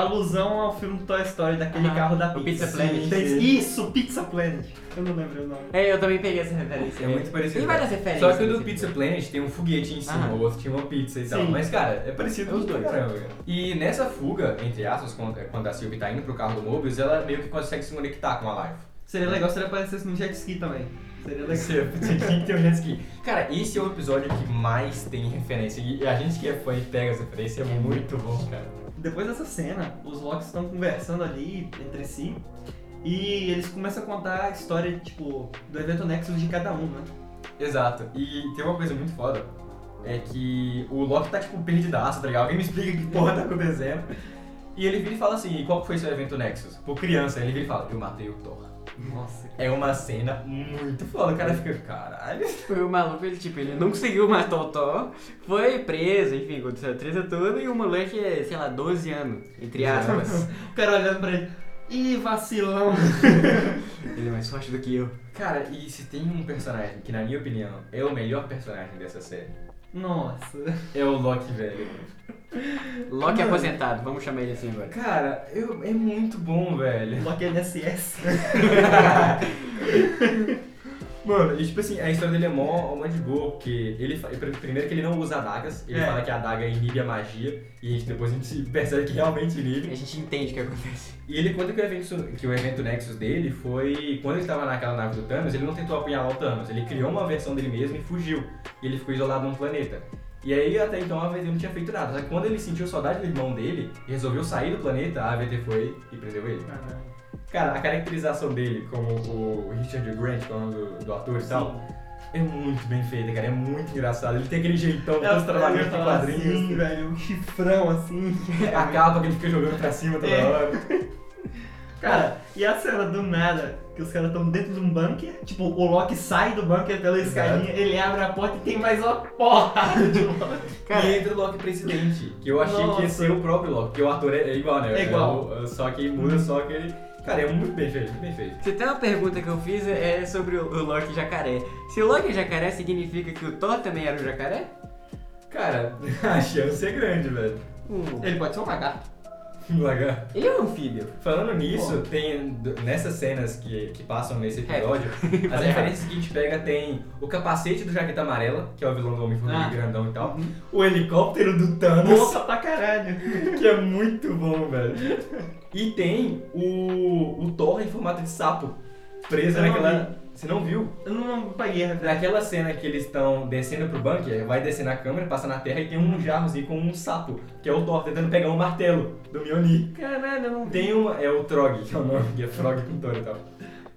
alusão ao filme Toy Story, daquele Ah, carro da o pizza. Pizza Planet. Tem-. Isso, Pizza Planet. Eu não lembro o nome. É, eu também peguei essa referência. É muito parecido. Tem várias referências. Só que o do Pizza. Planet tem um foguete em cima, Ah. o outro tinha uma pizza e tal. Sim. Mas, cara, é parecido É os dois. caramba, cara. E nessa fuga, entre aspas, quando, quando a Sylvie tá indo pro carro do Mobius, ela meio que consegue se conectar com a Life. Seria legal se ele aparecesse no jet ski também. Seria legal. Você tinha que ter um jet ski. Cara, esse é o episódio que mais tem referência. E a gente que é fã e pega as referências é muito bom, cara. Depois dessa cena, os Locks estão conversando ali entre si e eles começam a contar a história, tipo, do evento Nexus de cada um, né? Exato. E tem uma coisa muito foda. É que o Loki tá, tipo, perdidaço, tá ligado? Alguém me explica que porra tá acontecendo. E ele vira e fala assim, e qual foi seu evento Nexus? Por criança, ele vira e fala, eu matei o Thor. Nossa. É uma cena muito foda. O cara fica, caralho. Foi o maluco, ele, tipo, ele não conseguiu matar o Thor, foi preso, enfim, aconteceu a treta toda, e o moleque é, sei lá, 12 anos, entre aspas. O cara olhando pra ele. Ih, vacilão. ele é mais forte do que eu. Cara, e se tem um personagem que, na minha opinião, é o melhor personagem dessa série, Nossa. é o Loki velho. Loki aposentado, vamos chamar ele assim agora. Cara, eu, é muito bom, velho. Loki NSS. Mano, e tipo assim, a história dele é mó, mó de boa, porque ele primeiro que ele não usa adagas, ele É. fala que a adaga inibe a magia, e a gente, depois a gente percebe que realmente A inibe. gente entende o que acontece. E ele conta que o evento, que o evento Nexus dele foi. Quando ele estava naquela nave do Thanos, ele não tentou apunhalar o Thanos, ele criou uma versão dele mesmo e fugiu. E ele ficou isolado num planeta. E aí até então a AVT não tinha feito nada. Só que quando ele sentiu saudade do irmão dele e resolveu sair do planeta, a AVT foi e prendeu ele. Cara, a caracterização dele como o Richard Grant, que é o nome do, do ator e tal, é muito bem feita, cara. É muito engraçado. Ele tem aquele jeitão todo trabalhando em assim, quadrinhos. velho. Um chifrão assim. A capa que ele fica jogando pra cima toda É. hora. Cara, e a cena do nada, que os caras estão dentro de um bunker, tipo, o Loki sai do bunker pela escadinha, ele abre a porta e tem mais uma porrada de Loki. Cara, e entra o Loki presidente, que eu achei que ia Nossa. ser o próprio Loki, porque o ator é, é igual, né? É igual. o- só que muda, só que ele. Cara, é muito bem feito, muito bem feito. Se tem uma pergunta que eu fiz é sobre o, o Loki jacaré. Se o Loki jacaré significa que o Thor também era um jacaré? Cara, a chance é grande, velho. Hum. Ele pode ser um lagarto. Lagar. Ele é um anfíbio. Falando nisso, tem nessas cenas que, que passam nesse episódio, as Falei referências que a gente pega tem o capacete do Jaqueta Amarela, que é o vilão do Homem-Formiga Ah. grandão e tal, o helicóptero do Thanos, Nossa pra caralho. que é muito bom, velho. E tem o, o Thor em formato de sapo, preso não naquela... Você não viu? Eu não paguei a referência. Naquela cena que eles estão descendo pro bunker, vai descendo a câmera, passa na terra e tem um jarrozinho com um sapo, que é o Thor tentando pegar um martelo do Mjolnir. Caralho, eu não. Tem uma. É o Trog, que é o nome, que é Frog com Thor e tal.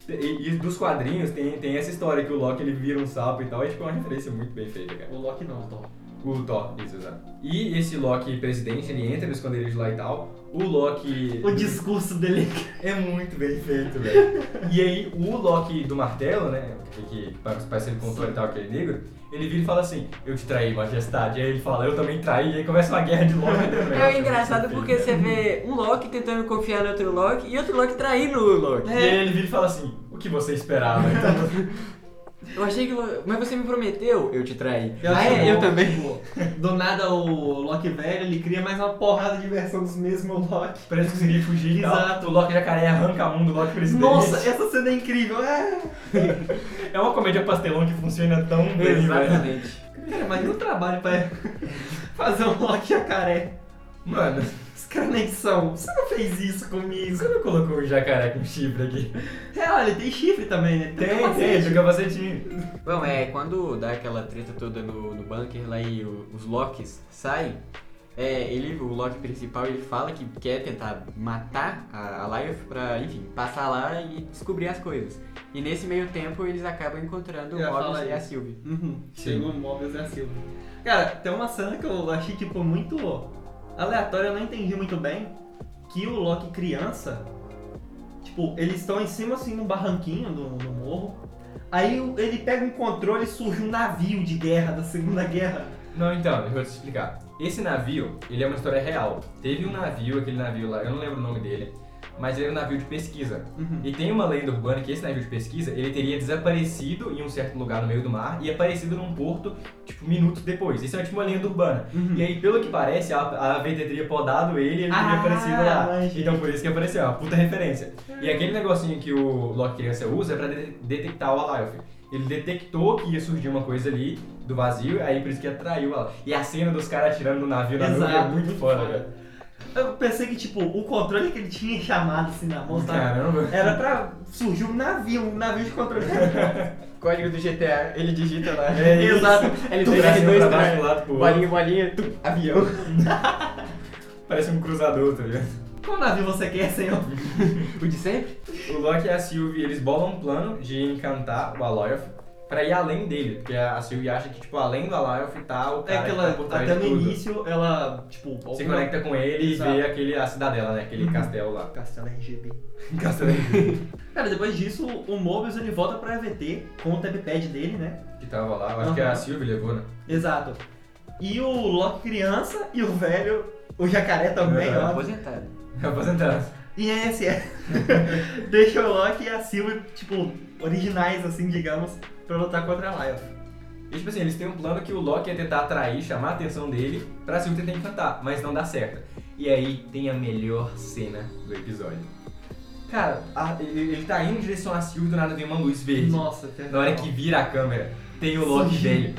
E, e dos quadrinhos tem, tem essa história que o Loki ele vira um sapo e tal, é tipo uma referência muito bem feita, cara. O Loki não, o Thor. O Thor, isso, exato. E esse Loki presidente, ele entra no esconderijo lá e tal. O Loki. O discurso dele. É muito bem feito, velho. E aí, o Loki do martelo, né? Que, que parece ele contou e tal, aquele negro, ele vira e fala assim: Eu te traí, majestade. E aí ele fala: Eu também traí. E aí começa uma guerra de Loki. né? É engraçado porque você vê um Loki tentando confiar no outro Loki e outro Loki traindo o Loki. E aí ele vira e fala assim: O que você esperava? Então, Eu achei que. Mas você me prometeu, eu te traí. Eu ah, é, eu também. tipo, Do nada o Loki velho, ele cria mais uma porrada de versão dos mesmos Loki. parece que conseguir fugir. Exato. O Loki jacaré arranca a mão do Loki presidente. Nossa, essa cena é incrível. É. É uma comédia pastelão que funciona tão bem, velho. Exatamente. Cara, mas no trabalho pra fazer um Loki jacaré. Mano, Os caras nem são. Você não fez isso comigo. você não colocou um jacaré com chifre aqui? É, olha, ele tem chifre também, né? Tem, capacete. tem, de capacetinho. Bom, é, quando dá aquela treta toda no, no bunker lá e o- os Locks saem, é, ele, o Loki principal, ele fala que quer tentar matar a, a Lilith pra, enfim, passar lá e descobrir as coisas. E nesse meio tempo eles acabam encontrando o Mobius e a. Sylvie. Uhum. Sim. Chegou o Mobius e a Silva. Cara, tem uma cena que eu achei, tipo, muito aleatória, eu não entendi muito bem. Que o Loki criança, tipo, eles estão em cima, assim, num barranquinho do, do morro. Aí ele pega um controle e surge um navio de guerra da Segunda Guerra. Não, então, eu vou te explicar. Esse navio, ele é uma história real. Teve um navio, aquele navio lá, eu não lembro o nome dele, mas ele era um navio de pesquisa. Uhum. E tem uma lenda urbana que esse navio de pesquisa, ele teria desaparecido em um certo lugar no meio do mar e aparecido num porto, tipo, minutos depois. Isso é tipo uma lenda urbana. Uhum. E aí, pelo que parece, a, a AVT teria podado ele e ele teria Ah, aparecido lá. manjei. Então por isso que apareceu, é uma puta referência. E aquele negocinho que o Loki criança usa é pra de- detectar o Alive. Ele detectou que ia surgir uma coisa ali do vazio, aí por isso que atraiu ela. E a cena dos caras atirando no navio na nuvem é Exato, muito muito foda, foda. Eu pensei que, tipo, o controle que ele tinha chamado assim na mão, sabe? Caramba. Era pra surgir um navio, um navio de controle remoto. Código do GTA, ele digita lá. É. Exato. Ele Tu tem bracinho R2 pra bolinha, bolinha, tum, avião. Parece um cruzador, tá ligado? Qual navio você quer, senhor? O de sempre? O Loki e a Sylvie, eles bolam um plano de encantar o Aloyaf pra ir além dele. Porque a Sylvie acha que, tipo, além do Aloyaf tá o É cara que que ela, tá por trás até no tudo. início, ela, tipo... Se alguma- conecta com ele Exato. e vê aquele, a cidadela, né? Aquele Uhum. castelo lá. Castelo RGB. Castelo Cara, depois disso, o Mobius ele volta pra EVT com o tabpad dele, né? que tava lá. Eu acho que Aham. a Sylvie levou, né? Exato. E o Loki criança e o velho, o jacaré também, É, ó. Aposentado. Aposentado. E esse é. Deixa o Loki e a Sylvie, tipo, originais, assim, digamos, pra lutar contra a Lyle. E tipo assim, eles têm um plano que o Loki ia tentar atrair, chamar a atenção dele pra Sylvie tentar encantar, mas não dá certo. E aí tem a melhor cena do episódio. Cara, a- ele, ele tá indo em direção a Sylvie do nada vem uma luz verde. Nossa, Na hora que vira a câmera, tem o Loki Sim. velho,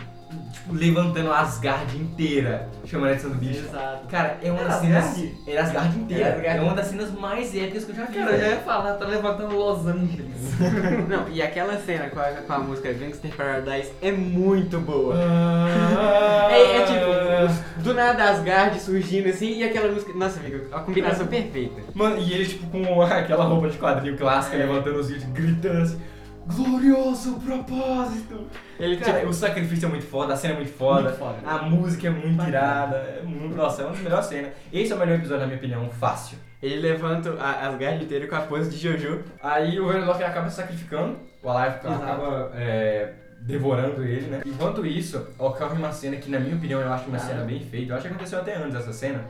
tipo, levantando Asgard inteira, chamando a atenção do bicho. Exato. Cara, é uma das cenas. Era Asgard inteira. Era Asgard. É uma das cenas mais épicas que eu já vi. Cara, eu já ia falar, tá levantando Los Angeles. Não, e aquela cena com a, com a música Gangster Paradise é muito boa. Ah. É, é tipo, do nada Asgard surgindo assim e aquela música. Nossa, amigo, a combinação perfeita. Mano, e ele, tipo, com aquela roupa de quadrinho clássica, É. levantando os vídeos, gritando assim: Glorioso propósito! Ele Cara, tipo, o sacrifício é muito foda, a cena é muito foda, Muito foda. a música é muito Bacana. irada, é muito, nossa, é uma das melhores cenas. Esse é o melhor episódio, na minha opinião, fácil. ele levanta a Asgard inteiro com a pose de Jojo. Aí o Verlock acaba se sacrificando, o Alive acaba é, devorando ele, né? Enquanto isso, ocorre uma cena que, na minha opinião, eu acho uma Ah. cena bem feita. Eu acho que aconteceu até antes dessa cena,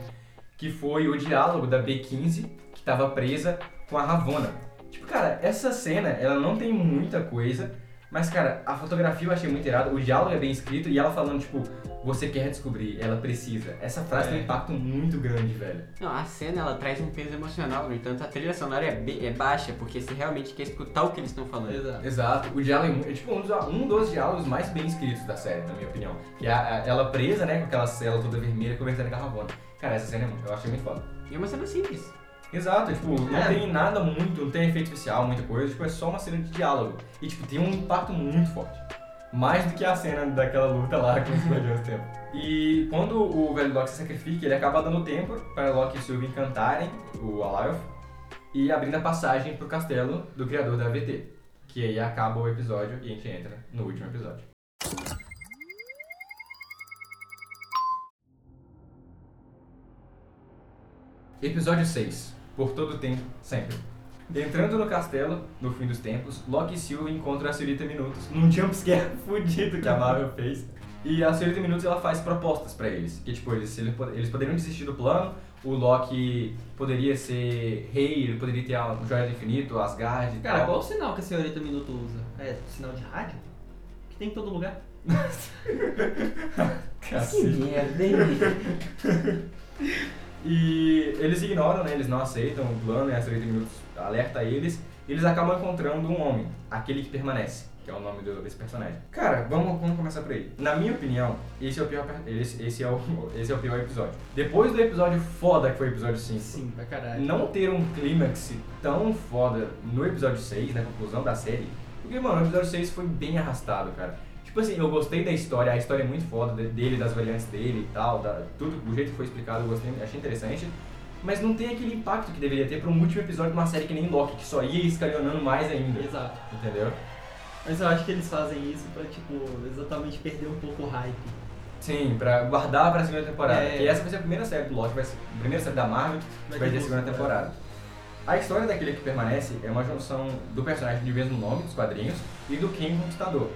que foi o diálogo da B15, que tava presa com a Ravonna. Tipo, cara, essa cena, ela não tem muita coisa, mas, cara, a fotografia eu achei muito irada, o diálogo é bem escrito e ela falando, tipo, você quer descobrir, ela precisa. Essa frase É. tem um impacto muito grande, velho. Não, a cena ela traz um peso emocional, no entanto a trilha sonora é, é baixa, porque você realmente quer escutar o que eles estão falando. Exato. Exato, o diálogo é, é tipo um dos, um dos diálogos mais bem escritos da série, na minha opinião. Que é a- a- ela presa, né, com aquela cela toda vermelha, conversando com a Ravonna. Cara, essa cena é eu achei muito foda. E é uma cena simples. Exato, tipo, não É. tem nada muito, não tem efeito especial, muita coisa, tipo, é só uma cena de diálogo. E, tipo, tem um impacto muito forte. Mais do que a cena daquela luta lá com os Guardiões do Tempo. E quando o velho Loki se sacrifica, ele acaba dando tempo para Loki e Sylvie encantarem o Alioth e abrindo a passagem pro castelo do criador da AVT. Que aí acaba o episódio e a gente entra no último episódio. Episódio 6. Por todo tempo, sempre. Entrando no castelo, no fim dos tempos, Loki e Sylvie encontram a Senhorita Minutos num jumpscare fudido que a Marvel fez. E a Senhorita Minutos ela faz propostas pra eles. Que tipo, eles, eles pod- eles poderiam desistir do plano, o Loki poderia ser rei, ele poderia ter a Joia do Infinito, Asgard e Cara, tal. qual o sinal que a senhorita Minuto usa? É sinal de rádio? Que tem em todo lugar. Cacete. merda, hein? E eles ignoram, né? Eles não aceitam o plano e a Senhorita Minutos alerta eles. E eles acabam encontrando um homem, aquele que permanece, que é o nome do- desse personagem. Cara, vamos, vamos começar por aí. Na minha opinião, esse é o pior, esse, esse é o, esse é o pior episódio. Depois do episódio foda que foi o episódio 5, Sim, pra caralho. não ter um clímax tão foda no episódio 6, na conclusão da série, porque, mano, o episódio 6 foi bem arrastado, cara. Tipo assim, eu gostei da história, a história é muito foda de- dele, das variantes dele e tal, da, tudo, o jeito que foi explicado, eu gostei, achei interessante. Mas não tem aquele impacto que deveria ter pra um último episódio de uma série que nem Loki, que só ia escalionando mais ainda. Exato. Entendeu? Mas eu acho que eles fazem isso pra, tipo, exatamente perder um pouco o hype. Sim, pra guardar pra segunda temporada. É. Que essa vai ser a primeira série do Loki, vai ser a primeira série da Marvel que vai ter a segunda temporada. A história daquele que permanece é uma junção do personagem de mesmo nome, dos quadrinhos, e do King Conquistador.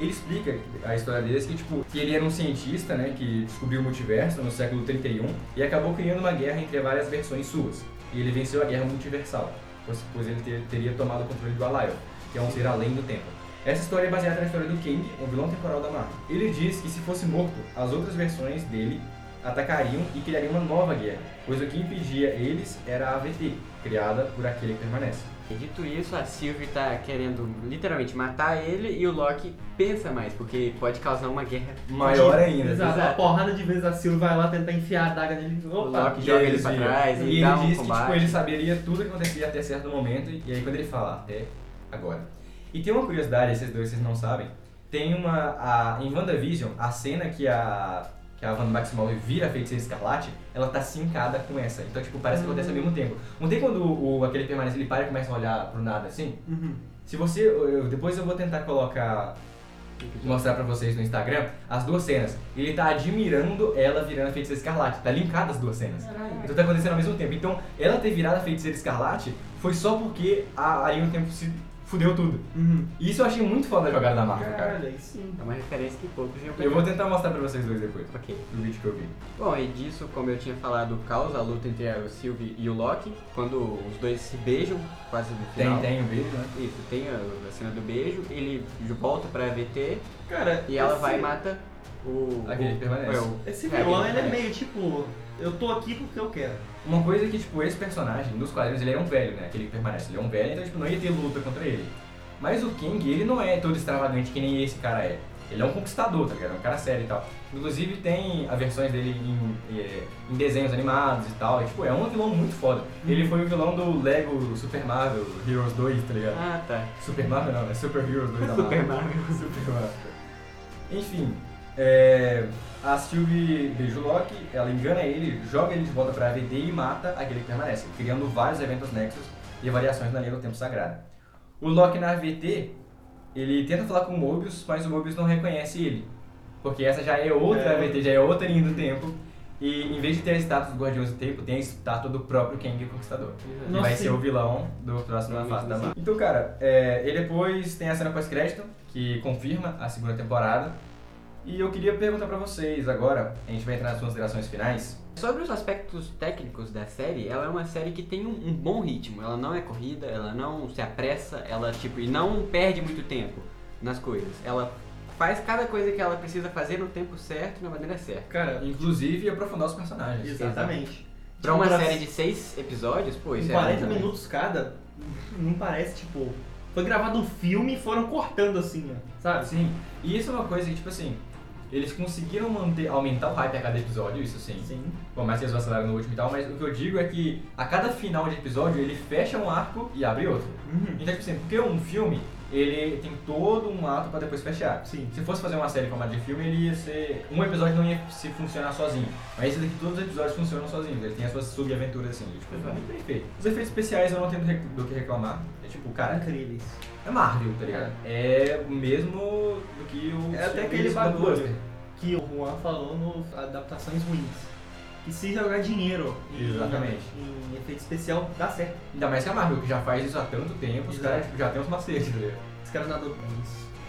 Ele explica a história deles que, tipo, que ele era um cientista, né, que descobriu o multiverso no século 31 e acabou criando uma guerra entre várias versões suas. E ele venceu a guerra multiversal, pois, ele ter- teria tomado o controle do Alioth, que é um ser além do tempo. Essa história é baseada na história do King, um vilão temporal da Marvel. Ele diz que se fosse morto, as outras versões dele atacariam e criariam uma nova guerra, pois o que impedia eles era a AVT, criada por aquele que permanece. E dito isso, a Sylvie tá querendo literalmente matar ele e o Loki pensa mais, porque pode causar uma guerra. Maior ainda. Exato. Exato. A porrada de vezes a Sylvie vai lá tentar enfiar a daga nele. O! Loki joga ele pra trás E e ele dá um diz que combate. tipo, ele saberia tudo o que acontecia até certo momento, e aí quando ele fala, até agora. E tem uma curiosidade, esses dois vocês não sabem, tem uma, a, em WandaVision, a cena que a, que a Wanda Maximoff vira a Feiticeira Escarlate, ela tá sincada com essa, então tipo, parece que acontece ao mesmo tempo. Não tem quando o, aquele permanece, ele para e começa a olhar pro nada assim? Uhum. Se você, eu- depois eu vou tentar colocar mostrar pra vocês no Instagram as duas cenas. Ele tá admirando ela virando a feiticeira escarlate. Tá linkado as duas cenas. Então tá acontecendo ao mesmo tempo. Então, ela ter virado a feiticeira escarlate foi só porque a Ariana no tempo se fudeu tudo. Uhum. E isso eu achei muito foda da jogada da Marvel, cara. Caralho, aí sim. É uma referência que poucos iam Eu vou tentar mostrar pra vocês dois depois. Ok. Do vídeo que eu vi. Bom, e disso, como eu tinha falado, causa a luta entre a Sylvie e o Loki, quando os dois se beijam, quase no Tem, final. tem o vídeo, né? Isso, tem a, a cena do beijo, ele volta pra VT Cara, e ela esse- vai e mata o. Aquele o, que permanece. é, o- Esse é, vilão, aquele ele é meio tipo, eu tô aqui porque eu quero. Uma coisa é que, tipo, esse personagem, nos quadrinhos, ele é um velho, né? Aquele que permanece. Ele é um velho, então, tipo, não ia ter luta contra ele. Mas o King, ele não é todo extravagante que nem esse cara é. Ele é um conquistador, tá ligado? É um cara sério e tal. Inclusive, tem as versões dele em, eh, em desenhos animados e tal. E, tipo, é um vilão muito foda. Ele foi o vilão do Lego Super Marvel Heroes 2, tá ligado? Ah, tá. Super Marvel não, é Super Heroes 2 da Marvel. Super Marvel. Super Marvel. Enfim, é, a Sylvie beija o Loki, ela engana ele, joga ele de volta pra AVD e mata aquele que permanece, criando vários eventos nexos e variações na linha do tempo sagrado. O Loki na AVT, ele tenta falar com o Mobius, mas o Mobius não reconhece ele. Porque essa já é outra É. AVT, já é outra linha do tempo. E em vez de ter a estátua dos Guardiões do Tempo, tem a estátua do próprio Kang Conquistador. Que Nossa, vai sim. ser o vilão do próximo Provavelmente fase da. Marvel. Então, cara, é, e depois tem a cena pós-crédito, que confirma a segunda temporada. E eu queria perguntar pra vocês agora, a gente vai entrar nas considerações finais. Sobre os aspectos técnicos da série, ela é uma série que tem um, um bom ritmo. Ela não é corrida, ela não se apressa, ela tipo e não perde muito tempo nas coisas. Ela faz cada coisa que ela precisa fazer no tempo certo e na maneira certa. Cara, Inclusive aprofundar os personagens. exatamente. Pra uma Pra- série de seis episódios, pô, isso 40 é né? minutos cada, não parece, tipo, foi gravado um filme e foram cortando assim, ó, sabe? Sim. E isso é uma coisa que, tipo assim, eles conseguiram manter, aumentar o hype a cada episódio, isso sim. Sim. Por mais que eles vacilaram no último e tal, mas o que eu digo é que a cada final de episódio ele fecha um arco e abre outro. Uhum. Então, tipo assim, porque um filme, ele tem todo um ato pra depois fechar. Sim. Se fosse fazer uma série como a de filme, ele ia ser. Um episódio não ia se funcionar sozinho. Mas esse daqui, todos os episódios funcionam sozinhos. Ele tem as suas sub-aventuras assim. Tipo, foi muito bem feito. Os efeitos especiais eu não tenho do que reclamar. É tipo, cara, Incríveis. É Marvel, tá ligado? É o mesmo do que o. É até aquele bagulho que o Juan falou no Adaptações Ruins. Que se jogar dinheiro em, Exatamente. em efeito especial, dá certo. Ainda mais que a Marvel, que já faz isso há tanto tempo, os Exato. caras tipo, já tem uns macetes, tá ligado? Os caras nadam bem.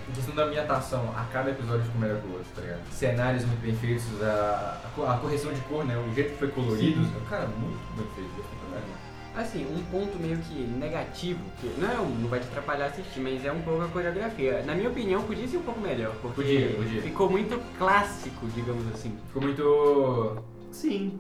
A questão da ambientação, a cada episódio ficou melhor que o outro, tá ligado? Cenários muito bem feitos, a, a co- a correção de cor, né? O jeito que foi colorido, cara, muito bem feito. pra caramba. Assim, um ponto meio que negativo, que não, é um- não vai te atrapalhar assistir, mas é um pouco a coreografia. Na minha opinião, podia ser um pouco melhor, porque Podia, podia. ficou muito clássico, digamos assim. Ficou muito. Sim.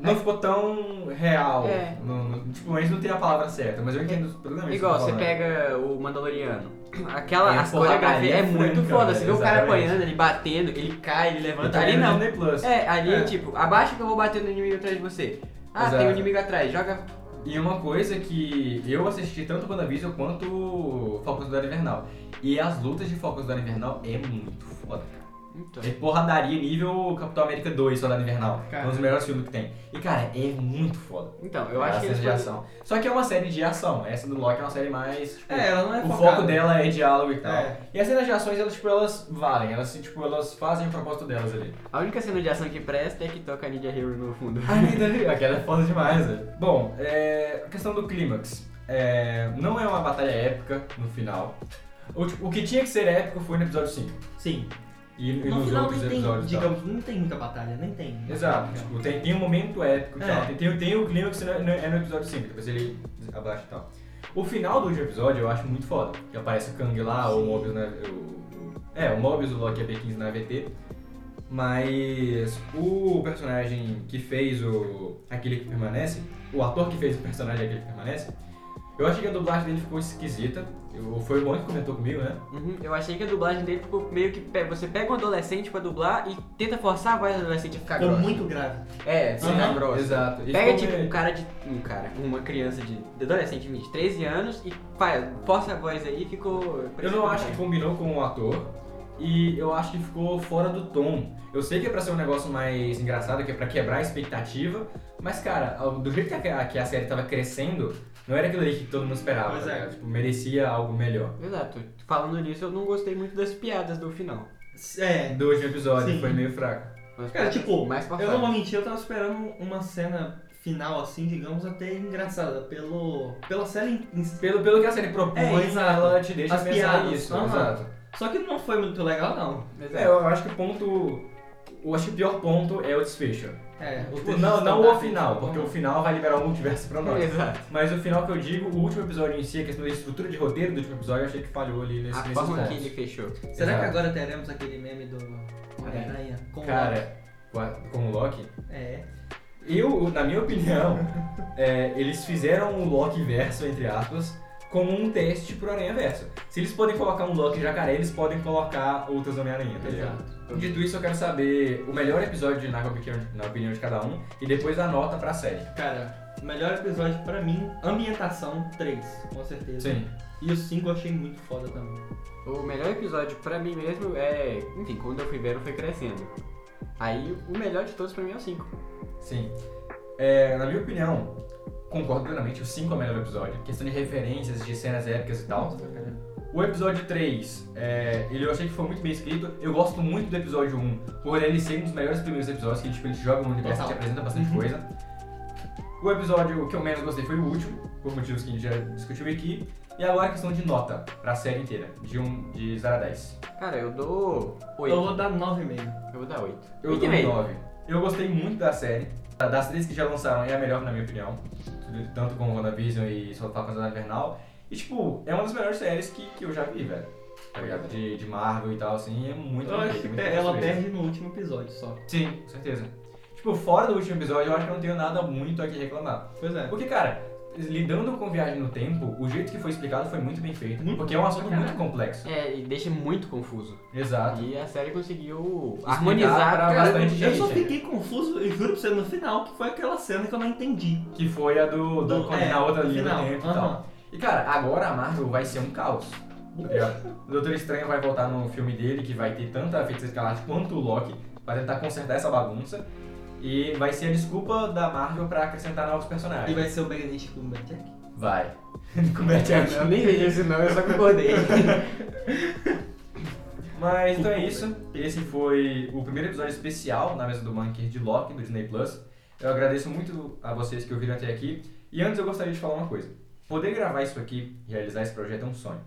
Não ficou tão real. É. No, no- tipo, mas não tem a palavra certa, mas eu entendo plenamente. Igual, você tá pega o Mandaloriano. Aquela É a as coreografias é porradaria muito franca, foda. Você vê o cara exatamente. apanhando, ele batendo, ele cai, ele levanta. tô Ali no não. Disney Plus. É, ali É. tipo, abaixa que eu vou bater no inimigo atrás de você. Ah, Exato. tem um inimigo atrás, joga. E uma coisa que eu assisti tanto WandaVision quanto Falcão Soldado Invernal. E as lutas de Falcão Soldado Invernal é muito foda. Então. É porradaria nível Capitão América 2, Soldado Invernal. Cara. Um dos melhores filmes que tem. E, cara, é muito foda. Então, eu É acho a que eles de ação. Só que é uma série de ação. Essa do Loki é uma série mais. Tipo, É, ela não é o focada. foco dela é diálogo e tal. É. E as cenas de ações, elas, tipo, elas valem. Elas, tipo, elas fazem o propósito delas ali. A única cena de ação que presta é que toca a Ninja Hero no fundo. Ainda, aquela é foda demais, velho. Bom, é, a questão do clímax. É, não é uma batalha épica no final. O, tipo, o que tinha que ser épico foi no episódio 5. Sim. E, e No nos final outros tem, episódios. digamos, não tem muita batalha, nem tem. Exato, tipo, tem, tem um momento épico e É. tal. Tem, tem, tem o clímax no- no- é no episódio 5, depois ele abaixa e tal. O final do último episódio eu acho muito foda. Que aparece o Kang lá, o Sim. Mobius na. O, o- é, o Mobius, o Loki e a B15 na AVT. Mas o personagem que fez o Aquele que Permanece, o ator que fez o personagem Aquele que Permanece, eu achei que a dublagem dele ficou esquisita. Eu, foi o Luan que comentou comigo, né? Uhum, Eu achei que a dublagem dele ficou meio que. pe- Você pega um adolescente pra dublar e tenta forçar a voz do adolescente a ficar Ficou grossa. muito grave. É, ficar Aham, grossa. Exato. E Pega tipo meio- um cara de. Um cara, uma criança de. de adolescente de 13 anos e faz, força a voz aí e ficou. Eu não acho que combinou com o ator e eu acho que ficou fora do tom. Eu sei que é pra ser um negócio mais engraçado, que é pra quebrar a expectativa, mas cara, do jeito que a, que a série tava crescendo, não era aquilo ali que todo mundo esperava. Pois tá é. ligado? Tipo, merecia algo melhor. Exato. Falando nisso, eu não gostei muito das piadas do final. É. Do último episódio Sim. foi meio fraco. Mas Cara, tipo, mais pra eu não vou mentir, eu tava esperando uma cena final, assim, digamos, até engraçada. Pelo, pela série em. Pelo, pelo que a série propõe, É, exato. ela te deixa As pensar piadas, isso. aham. Exato. Só que não foi muito legal, não. É, eu acho que o ponto. Eu acho que o pior ponto é o desfecho. É, o Tipo, não, não o final, tipo, porque o final vai liberar o multiverso pra nós. Exato. Mas o final que eu digo, o último episódio em si, a questão da estrutura de roteiro do último episódio, eu achei que falhou ali nesse, A forma que ele fechou. Será Exato. que agora teremos aquele meme do Homem-Aranha com o Cara, com a- com o Loki? É. eu, na minha opinião, é, eles fizeram o Loki verso, entre aspas, como um teste pro Aranha Verso. Se eles podem colocar um Loki jacaré, eles podem colocar outros Homem-Aranha, tá ligado? Exato. Dito isso, eu quero saber o melhor episódio na opinião, na opinião de cada um e depois a nota pra série. Cara, o melhor episódio pra mim, ambientação 3, com certeza. Sim. E o 5 eu achei muito foda também. O melhor episódio pra mim mesmo é. Enfim, quando eu fui vendo foi crescendo. Aí o melhor de todos pra mim é o 5. Sim. É, na minha opinião, concordo plenamente, o 5 é o melhor episódio. Questão de referências, de cenas épicas e tal. O episódio 3, é, ele eu achei que foi muito bem escrito. Eu gosto muito do episódio 1, por ele ser um dos melhores primeiros episódios, que tipo, ele te joga no universo, te apresenta bastante Uhum. coisa. O episódio que eu menos gostei foi o último, por motivos que a gente já discutiu aqui. E agora a questão de nota pra série inteira, de, um, de 0 a 10. Cara, eu dou 8. Eu vou dar 9,5. Eu vou dar 8. Eu dou um 9. Eu gostei muito da série. Das três que já lançaram, é a melhor na minha opinião. Tanto com WandaVision e Falcão Soldado Invernal. E tipo, é uma das melhores séries que, que eu já vi, velho. Tá ligado? De, de Marvel e tal, assim, é muito Eu acho que muito ela construído. perde no último episódio só. Sim, com certeza. Tipo, fora do último episódio, eu acho que eu não tenho nada muito a que reclamar. Pois é. Porque, cara, lidando com viagem no tempo, o jeito que foi explicado foi muito bem feito. Muito porque é um assunto muito complexo. É, e deixa muito confuso. Exato. E a série conseguiu harmonizar pra pra bastante Eu só gente, fiquei confuso, e juro pra você, no final, que foi aquela cena que eu não entendi. Que foi a do, do, Do- combinar é, outra do linha final. dentro e Aham. tal. E cara, agora a Marvel vai ser um caos. O Doutor Estranho vai voltar no filme dele, que vai ter tanto a Feiticeira Escarlate quanto o Loki, vai tentar consertar essa bagunça. E vai ser a desculpa da Marvel pra acrescentar novos E personagens. vai ser o Benedict Cumberbatch? Vai. É que é? Eu nem vejo isso não, eu só concordei. Mas então é isso. Esse foi o primeiro episódio especial na mesa do Monkey de Loki, do Disney Plus. Eu agradeço muito a vocês que ouviram até aqui. E antes eu gostaria de falar uma coisa. Poder gravar isso aqui, realizar esse projeto é um sonho.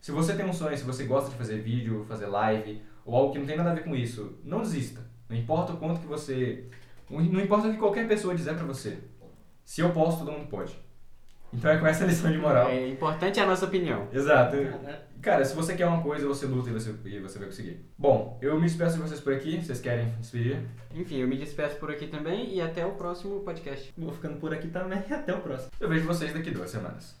Se você tem um sonho, se você gosta de fazer vídeo, fazer live, ou algo que não tem nada a ver com isso, não desista. Não importa o quanto que você... Não importa o que qualquer pessoa dizer pra você. Se eu posso, todo mundo pode. Então é com essa lição de moral. É importante a nossa opinião. Exato. Cara, se você quer uma coisa, você luta e você, e você vai conseguir. Bom, eu me despeço de vocês por aqui. Vocês querem despedir? Enfim, eu me despeço por aqui também e até o próximo podcast. Vou ficando por aqui também e até o próximo. Eu vejo vocês daqui duas semanas.